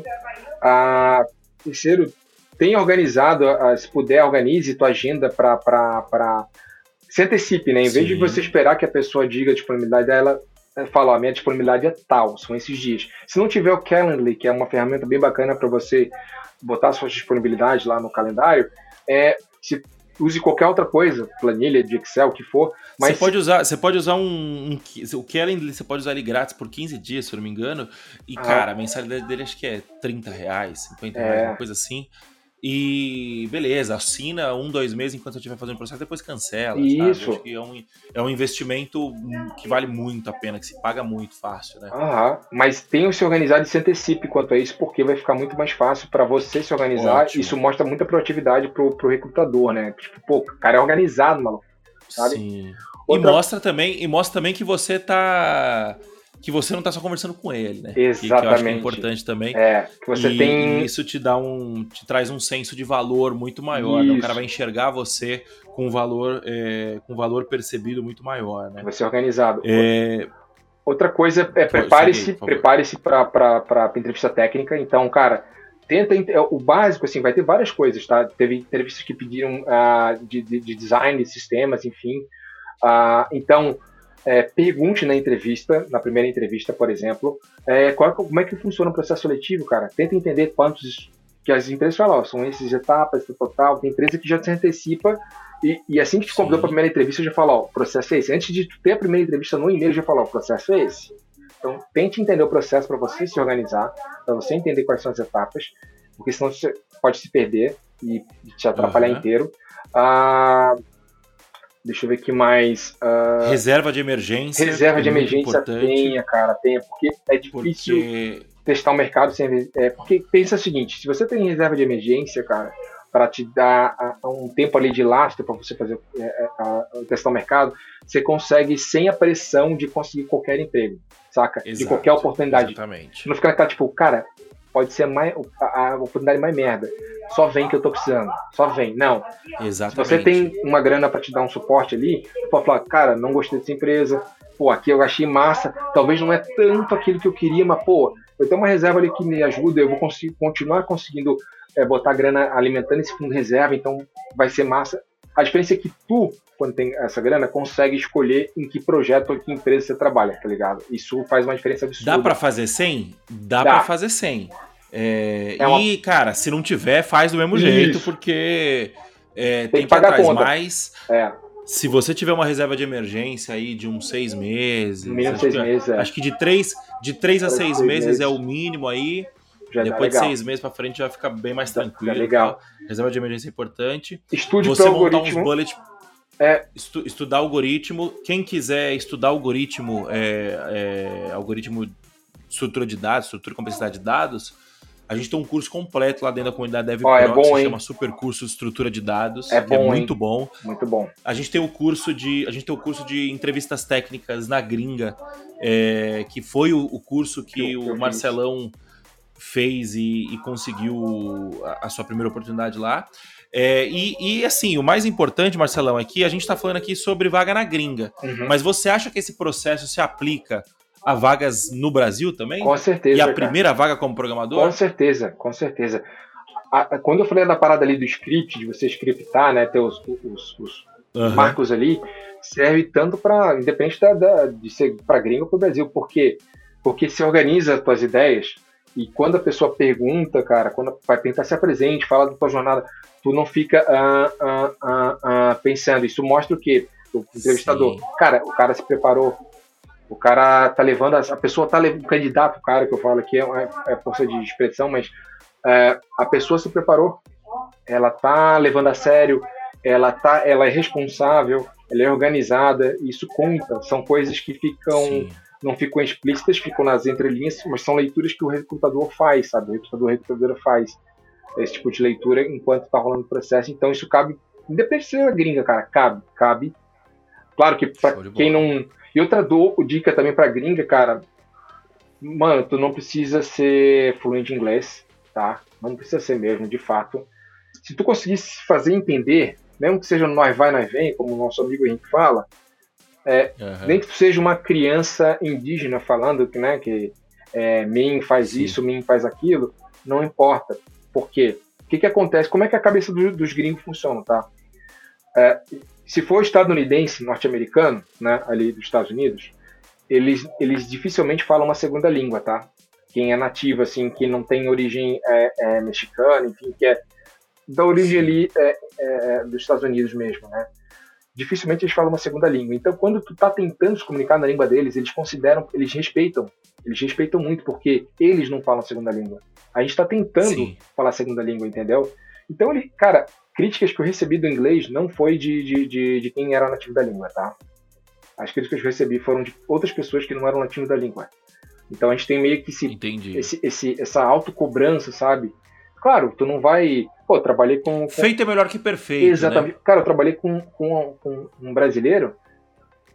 Ah, terceiro, tenha organizado, ah, se puder, organize tua agenda para. Se antecipe, né? Em vez de Sim. você esperar que a pessoa diga a disponibilidade dela, eh, fala, ó, minha disponibilidade é tal, são esses dias. Se não tiver o Calendly, que é uma ferramenta bem bacana para você botar suas disponibilidades lá no calendário, é, se, use qualquer outra coisa, planilha de Excel, o que for, mas você pode usar, você pode usar um, um- o Calendly, você pode usar ele grátis por 15 dias, se eu não me engano. E Ah. cara, a mensalidade dele acho que é 30 reais, 50 É. reais, uma coisa assim. E beleza, assina um, dois meses enquanto você estiver fazendo o processo, depois cancela. sabe? Isso. Que é um, é um investimento que vale muito a pena, que se paga muito fácil, né? Aham, mas tenha se organizado e se antecipe quanto a isso, porque vai ficar muito mais fácil para você se organizar. Ótimo. Isso mostra muita proatividade pro, pro recrutador, né? Tipo, pô, o cara é organizado, maluco. sabe? Sim. Outra- E mostra também, e mostra também que você tá que você não tá só conversando com ele, né? Que- Que, eu acho que é Exatamente. importante também. É, que você e tem. isso te dá um. te traz um senso de valor muito maior. né? O cara vai enxergar você com um valor, é, com valor percebido muito maior, né? Você é organizado. É, Outra coisa é prepare-se, prepare-se para entrevista técnica. Então, cara, tenta ent- é, o básico assim, vai ter várias coisas, tá? Teve entrevistas que pediram ah, de, de- de design de sistemas, enfim. Ah, então, é, pergunte na entrevista, na primeira entrevista, por exemplo, é, qual como é que funciona o processo seletivo, cara? Tenta entender quantos que as empresas falam, ó, são essas etapas, tal, tal, tal. Tem empresa que já se antecipa e, e assim que te convidou para a primeira entrevista, já fala, ó, o processo é esse. Antes de ter a primeira entrevista no e-mail, já fala, ó, o processo é esse. Então, tente entender o processo para você se organizar, para você entender quais são as etapas, porque senão você pode se perder e te atrapalhar Aham. inteiro. Ah, deixa eu ver aqui mais. Ah, reserva de emergência. reserva de é emergência tenha, cara, tenha, porque é difícil Porque testar o mercado sem é, porque pensa o seguinte, se você tem reserva de emergência, cara, para te dar um tempo ali de lastro para você fazer é, é, a- testar o mercado, você consegue sem a pressão de conseguir qualquer emprego, saca? de Exato, qualquer oportunidade. Exatamente. Não fica naquela tipo, cara, pode ser mais, a, a oportunidade mais merda. Só vem que eu tô precisando. Só vem. Não. Se Exatamente. você tem uma grana para te dar um suporte ali, você pode falar, cara, não gostei dessa empresa, pô, aqui eu achei massa, talvez não é tanto aquilo que eu queria, mas, pô, eu tenho uma reserva ali que me ajuda, eu vou conseguir, continuar conseguindo é, botar grana alimentando esse fundo de reserva, então vai ser massa. A diferença é que tu, quando tem essa grana, consegue escolher em que projeto ou em que empresa você trabalha, tá ligado? Isso faz uma diferença absurda. Dá pra fazer 100? Dá, Dá. pra fazer 100. É, É uma- E, cara, se não tiver, faz do mesmo jeito, Isso. porque é, tem, que que pagar atrás conta. mais. É, Se você tiver uma reserva de emergência aí de uns seis meses. mínimo acho seis que- meses, é. Acho que de três, de três a seis seis meses, meses. é o mínimo aí. Já dá Depois de seis meses pra frente já fica bem mais Tá- tranquilo. tá legal. tal. Reserva de emergência é importante. Estude Você para montar uns algoritmo. bullet. É. estu- estudar algoritmo. Quem quiser estudar algoritmo, é, é, algoritmo estrutura de dados, estrutura e complexidade de dados, a gente tem um curso completo lá dentro da comunidade Ó, é que bom, se hein? chama Super Curso de Estrutura de Dados. É que é bom, muito bom. Muito bom. A gente tem o curso de. A gente tem o curso de entrevistas técnicas na gringa, é, que foi o, o curso que, Que que o fiz. Fez e, e conseguiu a, a sua primeira oportunidade lá. É, e, e, assim, o mais importante, Marcelão, é que a gente está falando aqui sobre vaga na gringa. Uhum. Mas você acha que esse processo se aplica a vagas no Brasil também? Com certeza. e a cara. primeira vaga como programador? Com certeza, com certeza. A- a- quando eu falei da parada ali do script, de você scriptar, né, ter os, os- os Aham. marcos ali, serve tanto para, independente da, da- de ser para gringo ou para o Brasil, porque porque você organiza as tuas ideias e quando a pessoa pergunta, cara, quando vai tentar se apresente, fala da tua jornada, tu não fica ah, ah, ah, pensando. Isso mostra o quê? O entrevistador, Sim. cara, o cara se preparou, O cara tá levando, a, a pessoa tá levando, o candidato, o cara que eu falo aqui é, é, é força de expressão, mas é, a pessoa se preparou, ela tá levando a sério, ela tá, ela é responsável, ela é organizada, isso conta, são coisas que ficam Sim. Não ficam explícitas, ficam nas entrelinhas, mas são leituras que o recrutador faz, sabe? O recrutador, a recrutadora faz esse tipo de leitura enquanto tá rolando o processo, então isso cabe, independente de ser a gringa, cara, cabe, cabe. Claro que para quem não e outra dica também pra gringa, cara, mano, tu não precisa ser fluente em inglês, tá? Não precisa ser mesmo, de fato. Se tu conseguisse fazer entender, mesmo que seja nós vai, nós vem, como o nosso amigo Henrique fala, é, uhum. nem que seja uma criança indígena falando que, né, que é, Min faz Sim. isso, Min faz aquilo, não importa. Por quê? O que, que acontece? Como é que a cabeça do, dos gringos funciona, tá? É, se for estadunidense, norte-americano, né, ali dos Estados Unidos, eles, eles dificilmente falam uma segunda língua, tá? Quem é nativo, assim, que não tem origem é, é, mexicana, enfim, que é da origem ali é, é, dos Estados Unidos mesmo, né? Dificilmente eles falam uma segunda língua. Então, quando tu tá tentando se comunicar na língua deles, eles consideram, eles respeitam, eles respeitam muito, porque eles não falam a segunda língua. A gente tá tentando Sim. falar a segunda língua, entendeu? Então, ele, cara, críticas que eu recebi do inglês não foi de, de, de, de quem era nativo da língua, tá? As críticas que eu recebi foram de outras pessoas que não eram nativos da língua. Então a gente tem meio que esse, esse, esse, essa autocobrança, sabe? Claro, tu não vai. Pô, trabalhei com, com. Feito é melhor que perfeito. Exatamente. Né? Cara, eu trabalhei com, com, com, um brasileiro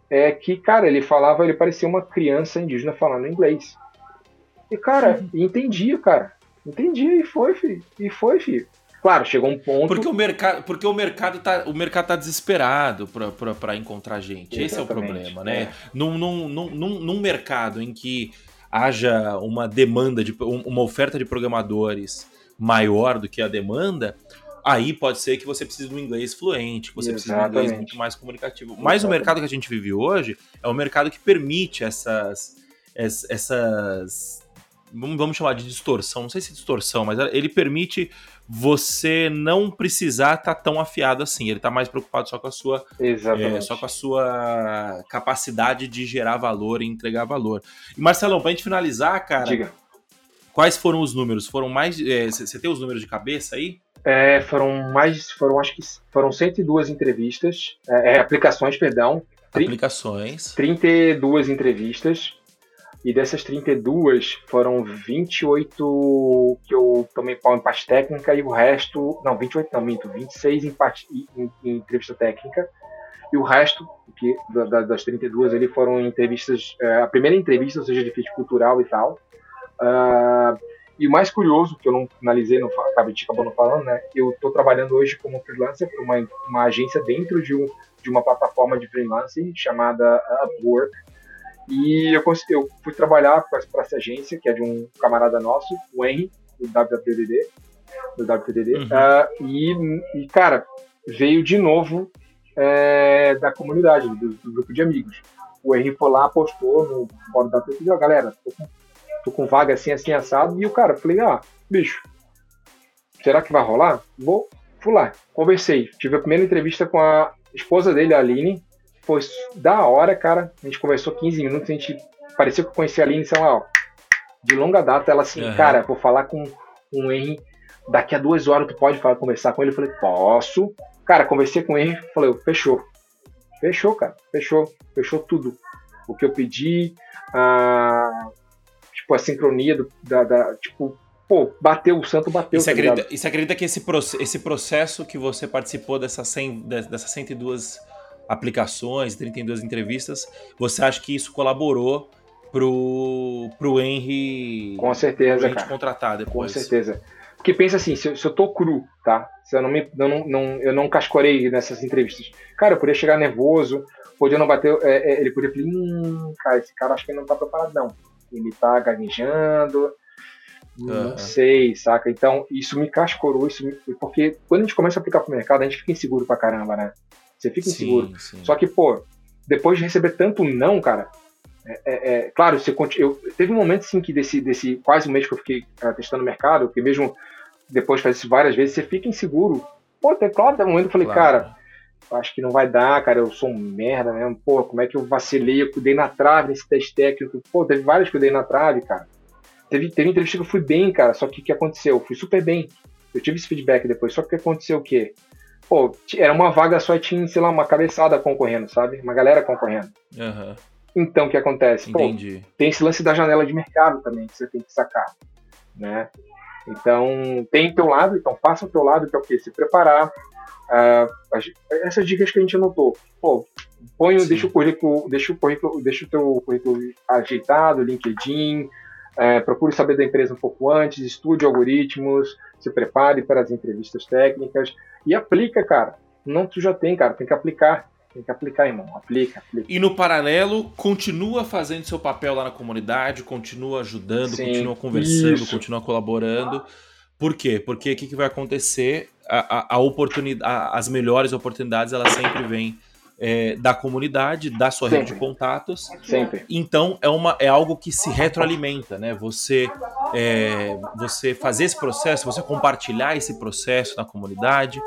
é que, cara, ele falava, ele parecia uma criança indígena falando inglês. E, cara, entendia, cara. Entendia e foi, filho. E foi, filho. Claro, chegou um ponto. Porque o mercado, porque o mercado tá, o mercado tá desesperado para encontrar gente. Exatamente, Esse é o problema, né? É. Num, num, num, num mercado em que haja uma demanda de uma oferta de programadores maior do que a demanda, aí pode ser que você precise de um inglês fluente, que você Exatamente. precise de um inglês muito mais comunicativo. Exatamente. Mas o mercado que a gente vive hoje é um mercado que permite essas essas vamos chamar de distorção, não sei se distorção, mas ele permite você não precisar estar tá tão afiado assim. Ele está mais preocupado só com a sua é, só com a sua capacidade de gerar valor e entregar valor. E Marcelão, para a gente finalizar, cara, Diga. Quais foram os números? Foram mais você é, tem os números de cabeça aí? É, foram mais, foram acho que foram 102 entrevistas, é, é, aplicações, perdão. Aplicações. 32 entrevistas. E dessas 32, foram 28 que eu tomei pau em parte técnica e o resto. Não, 28 não, minto. 26 em, parte, em, em entrevista técnica. E o resto, que, da, das 32 ali, foram entrevistas. É, a primeira entrevista, ou seja, de fit cultural e tal. Uh, e o mais curioso, que eu não finalizei, não, acabei, acabou não falando, né? Eu estou trabalhando hoje como freelancer para uma, uma agência dentro de, um, de uma plataforma de freelancing chamada Upwork e eu, eu fui trabalhar para essa agência, que é de um camarada nosso, o Henry, do WWDD, do WWDD, uhum. uh, e, e, cara, veio de novo é, da comunidade, do, do, grupo de amigos. O Henry foi lá, postou no fórum da ó, galera, tô com, tô com vaga assim, assim, assado, e o cara, falei, ah, bicho, será que vai rolar? Vou, fui lá, conversei, tive a primeira entrevista com a esposa dele, a Aline, foi da hora, cara. A gente conversou 15 minutos, a gente parecia que eu conhecia a Aline, sei lá, ó, de longa data. Ela assim, uhum. cara, vou falar com, o Henry. Daqui a duas horas tu pode falar, conversar com ele? Eu falei, posso. Cara, conversei com o Henry, falei, fechou. Fechou, cara, fechou. Fechou tudo. O que eu pedi, a, tipo, a sincronia do, da, da tipo, pô, bateu, o santo bateu. E você, tá acredita, e você acredita que esse, esse processo que você participou dessas 100, dessas 102 aplicações, 32 entrevistas, você acha que isso colaborou pro, pro Henry com certeza cara. contratar depois? Com certeza. Porque pensa assim, se eu, se eu tô cru, tá? Se eu não, me, eu não, não, eu não cascorei nessas entrevistas, cara, eu poderia chegar nervoso, podia não bater, é, é, ele podia falar, hum, cara, esse cara acho que ele não tá preparado não. Ele tá gaguejando, não uhum. sei, saca? Então, isso me cascorou, isso me... porque quando a gente começa a aplicar pro mercado, a gente fica inseguro pra caramba, né? Você fica inseguro. Sim, sim. Só que, pô, depois de receber tanto não, cara, é, é, é claro, você eu, teve um momento sim que desse, desse quase um mês que eu fiquei uh, testando o mercado, que mesmo depois de fazer isso várias vezes, você fica inseguro. Pô, até claro, até um momento eu falei, claro. cara, acho que não vai dar, cara, eu sou um merda mesmo, pô, como é que eu vacilei, eu dei na trave nesse teste técnico, pô, teve vários que eu dei na trave, cara. Teve, teve entrevista que eu fui bem, cara, só que o que aconteceu? Eu fui super bem. Eu tive esse feedback depois, só que aconteceu o quê? Pô, era uma vaga só tinha, sei lá, uma cabeçada concorrendo, sabe? Uma galera concorrendo. Aham. Então, o que acontece? Pô, Entendi. tem esse lance da janela de mercado também, que você tem que sacar, né? Então, tem teu lado, então faça o teu lado, que é o quê? Se preparar. Ah, as- essas dicas que a gente anotou. Pô, põe, Sim. deixa o currículo, deixa o currículo, deixa o teu currículo ajeitado, LinkedIn, é, procure saber da empresa um pouco antes, estude algoritmos, se prepare para as entrevistas técnicas e aplica, cara. Não tu já tem, cara, tem que aplicar. Tem que aplicar, irmão. Aplica, aplica. E no paralelo, continua fazendo seu papel lá na comunidade, continua ajudando, Sim, continua conversando, isso. continua colaborando. Por quê? Porque o que, que vai acontecer? A, a, a oportunidade, as melhores oportunidades, elas sempre vêm é, da comunidade, da sua rede de Sempre. contatos. Sempre. Então é, uma, é algo que se retroalimenta, né? Você, é, você fazer esse processo, você compartilhar esse processo na comunidade,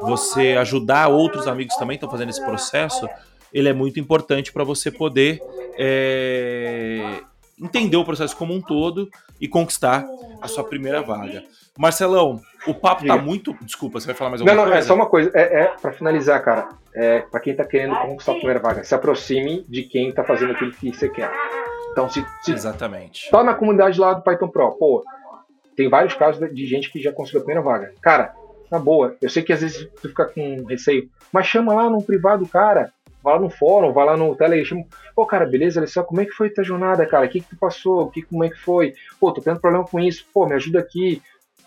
você ajudar outros amigos que também estão fazendo esse processo, ele é muito importante para você poder é, entender o processo como um todo e conquistar a sua primeira vaga. Marcelão, o papo tá Diga. muito. Desculpa, você vai falar mais Não, alguma não, é coisa? só uma coisa. É, é para finalizar, cara. É, para quem tá querendo conquistar a primeira vaga, se aproxime de quem tá fazendo aquilo que você quer. Então, se, se Exatamente. tá na comunidade lá do Python Pro, pô, tem vários casos de- gente que já conseguiu a primeira vaga. Cara, na boa, eu sei que às vezes tu fica com receio, mas chama lá no privado, cara. Vai lá no fórum, vai lá no Telegram, chama, pô, cara, beleza, olha só, como é que foi a tua jornada, cara? O que que tu passou? Que, como é que foi? Pô, tô tendo problema com isso, pô, me ajuda aqui.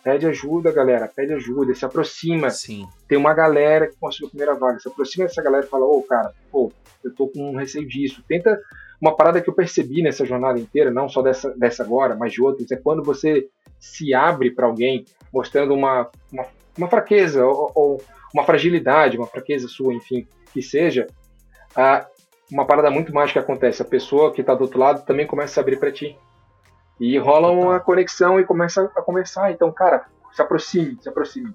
Pede ajuda, galera, pede ajuda, se aproxima Sim. tem uma galera que conseguiu a primeira vaga. Se aproxima dessa galera e fala, ô cara, pô, eu tô com um receio disso. Tenta. Uma parada que eu percebi nessa jornada inteira, não só dessa, dessa agora, mas de outras, é quando você se abre para alguém mostrando uma, uma, uma fraqueza ou, ou uma fragilidade, uma fraqueza sua, enfim, que seja, ah, uma parada muito mágica acontece. A pessoa que tá do outro lado também começa a se abrir para ti. E rola uma conexão e começa a conversar. Então, cara, se aproxime, se aproxime.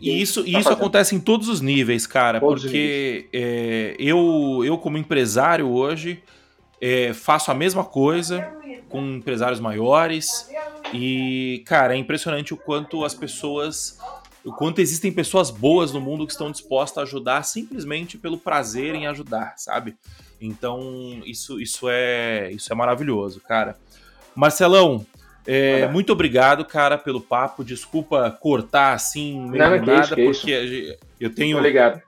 E isso, tá isso fazendo. acontece em todos os níveis, cara, Todos os porque é, eu, eu, como empresário hoje, é, faço a mesma coisa com empresários maiores e, cara, é impressionante o quanto as pessoas, o quanto existem pessoas boas no mundo que estão dispostas a ajudar simplesmente pelo prazer em ajudar, sabe? Então, isso, isso, é, isso é maravilhoso, cara. Marcelão, é, muito obrigado, cara, pelo papo. Desculpa cortar assim, meio Não, nada, isso, que isso. porque eu tenho Tô ligado.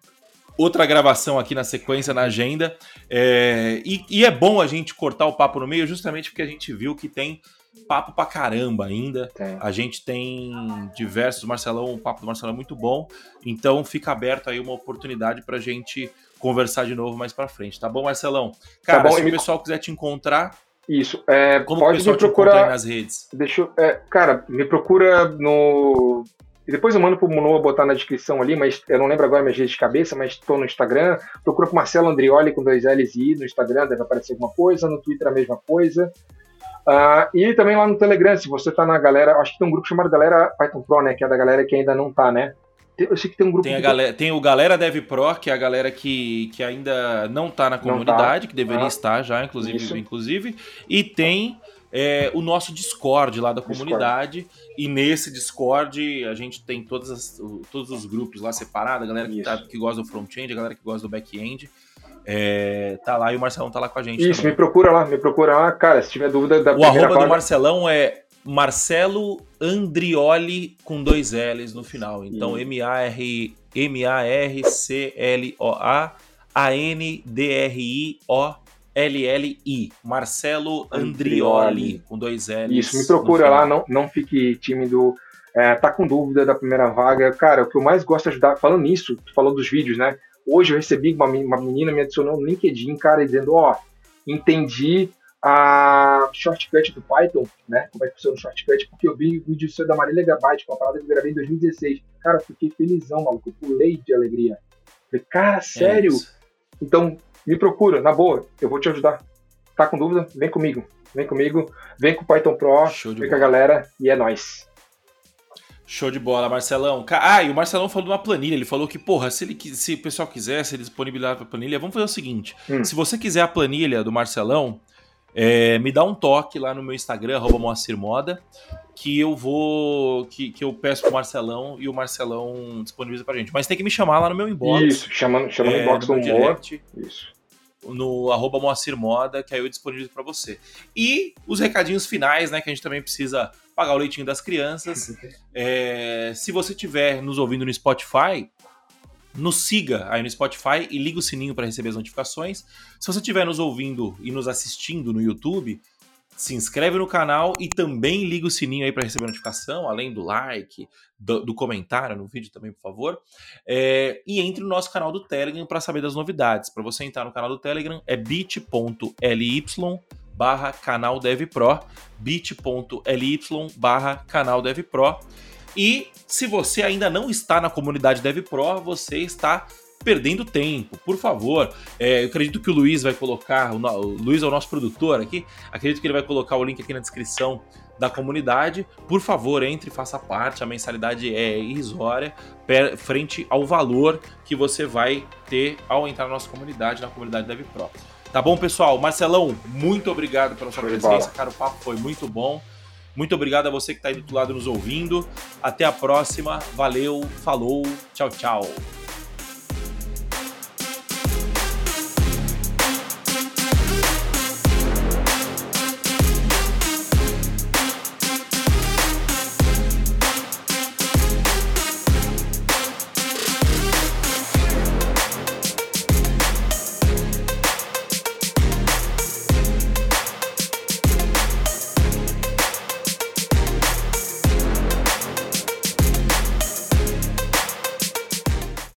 outra gravação aqui na sequência, na agenda. É, e, e é bom a gente cortar o papo no meio, justamente porque a gente viu que tem papo pra caramba ainda. Tem. A gente tem diversos, Marcelão, o papo do Marcelão é muito bom. Então fica aberto aí uma oportunidade pra gente conversar de novo mais pra frente, tá bom, Marcelão? Cara, bom, se o me- pessoal quiser te encontrar, Isso. É, como pode me procurar. nas redes? Deixa eu. é, cara, me procura no. e Depois eu mando pro Monoa botar na descrição ali, mas eu não lembro agora minhas redes de cabeça, mas tô no Instagram. Procura por Marcelo Andrioli com dois L's e I no Instagram, deve aparecer alguma coisa. No Twitter a mesma coisa. Ah, e também lá no Telegram, se você tá na galera, acho que tem um grupo chamado Galera Python Pro, né? Que é da galera que ainda não tá, né? Tem- Eu sei que tem um grupo. Tem, a galera, tem o Galera Dev Pro, que é a galera que, que ainda não tá na tá. comunidade, que deveria Ah, estar já, inclusive. isso. inclusive e tem é, o nosso Discord lá da Discord. comunidade. E nesse Discord a gente tem todas as- todos os grupos lá separados, a galera que, tá- que gosta do front-end, a galera que gosta do back-end. É, tá lá e o Marcelão tá lá com a gente. Isso, também. me procura lá, me procura lá. Cara, se tiver dúvida da O arroba do Marcelão é Marcelo Andrioli com dois L's no final. Então, M-A-R- M-A-R-C-L-O-A A-N-D-R-I-O-L-L-I. Marcelo Andrioli com dois L's. Isso, me procura lá, não, não fique tímido. É, tá com dúvida da primeira vaga. Cara, o que eu mais gosto é ajudar. Falando nisso, tu falou dos vídeos, né? Hoje eu recebi uma, uma menina me adicionou no LinkedIn, cara, dizendo: Ó, entendi a shortcut do Python, né? Como é que funciona o shortcut, porque eu vi o vídeo seu da Marília Gabbard, com uma parada que eu gravei em 2016. Cara, eu fiquei felizão, maluco. Eu pulei de alegria. Falei, cara, É sério? isso. Então, me procura, na boa, eu vou te ajudar. Tá com dúvida? Vem comigo. Vem comigo, vem com o Python Pro, Show de vem com a bola. galera e é nóis. Show de bola, Marcelão. Ah, e o Marcelão falou de uma planilha. Ele falou que, porra, se, ele, se o pessoal quiser, se ele disponibilizar a planilha, vamos fazer o seguinte: hum. se você quiser a planilha do Marcelão, é, me dá um toque lá no meu Instagram, Moacir Moda, que eu vou. Que, que eu peço pro Marcelão e o Marcelão disponibiliza pra gente. Mas tem que me chamar lá no meu inbox. Isso, chama, chama no é, inbox do direct. Isso no arroba Moacir Moda, que aí eu disponibilizo para você. E os recadinhos finais, né, que a gente também precisa pagar o leitinho das crianças. É, se você estiver nos ouvindo no Spotify, nos siga aí no Spotify e liga o sininho para receber as notificações. Se você estiver nos ouvindo e nos assistindo no YouTube, se inscreve no canal e também liga o sininho aí para receber a notificação, além do like, do, do, comentário no vídeo também, por favor. É, e entre no nosso canal do Telegram para saber das novidades. Para você entrar no canal do Telegram é bit.ly barra canal DevPro, bit.ly barra canal. E se você ainda não está na comunidade DevPro, você está perdendo tempo, por favor. É, eu acredito que o Luiz vai colocar, o, o, Luiz é o nosso produtor aqui, acredito que ele vai colocar o link aqui na descrição da comunidade. Por favor, entre e faça parte, a mensalidade é irrisória, frente ao valor que você vai ter ao entrar na nossa comunidade, na comunidade DevPro. Tá bom, pessoal? Marcelão, muito obrigado pela sua presença, cara. O papo foi muito bom. Muito obrigado a você que está aí do outro lado nos ouvindo. Até a próxima. Valeu, falou, tchau, tchau.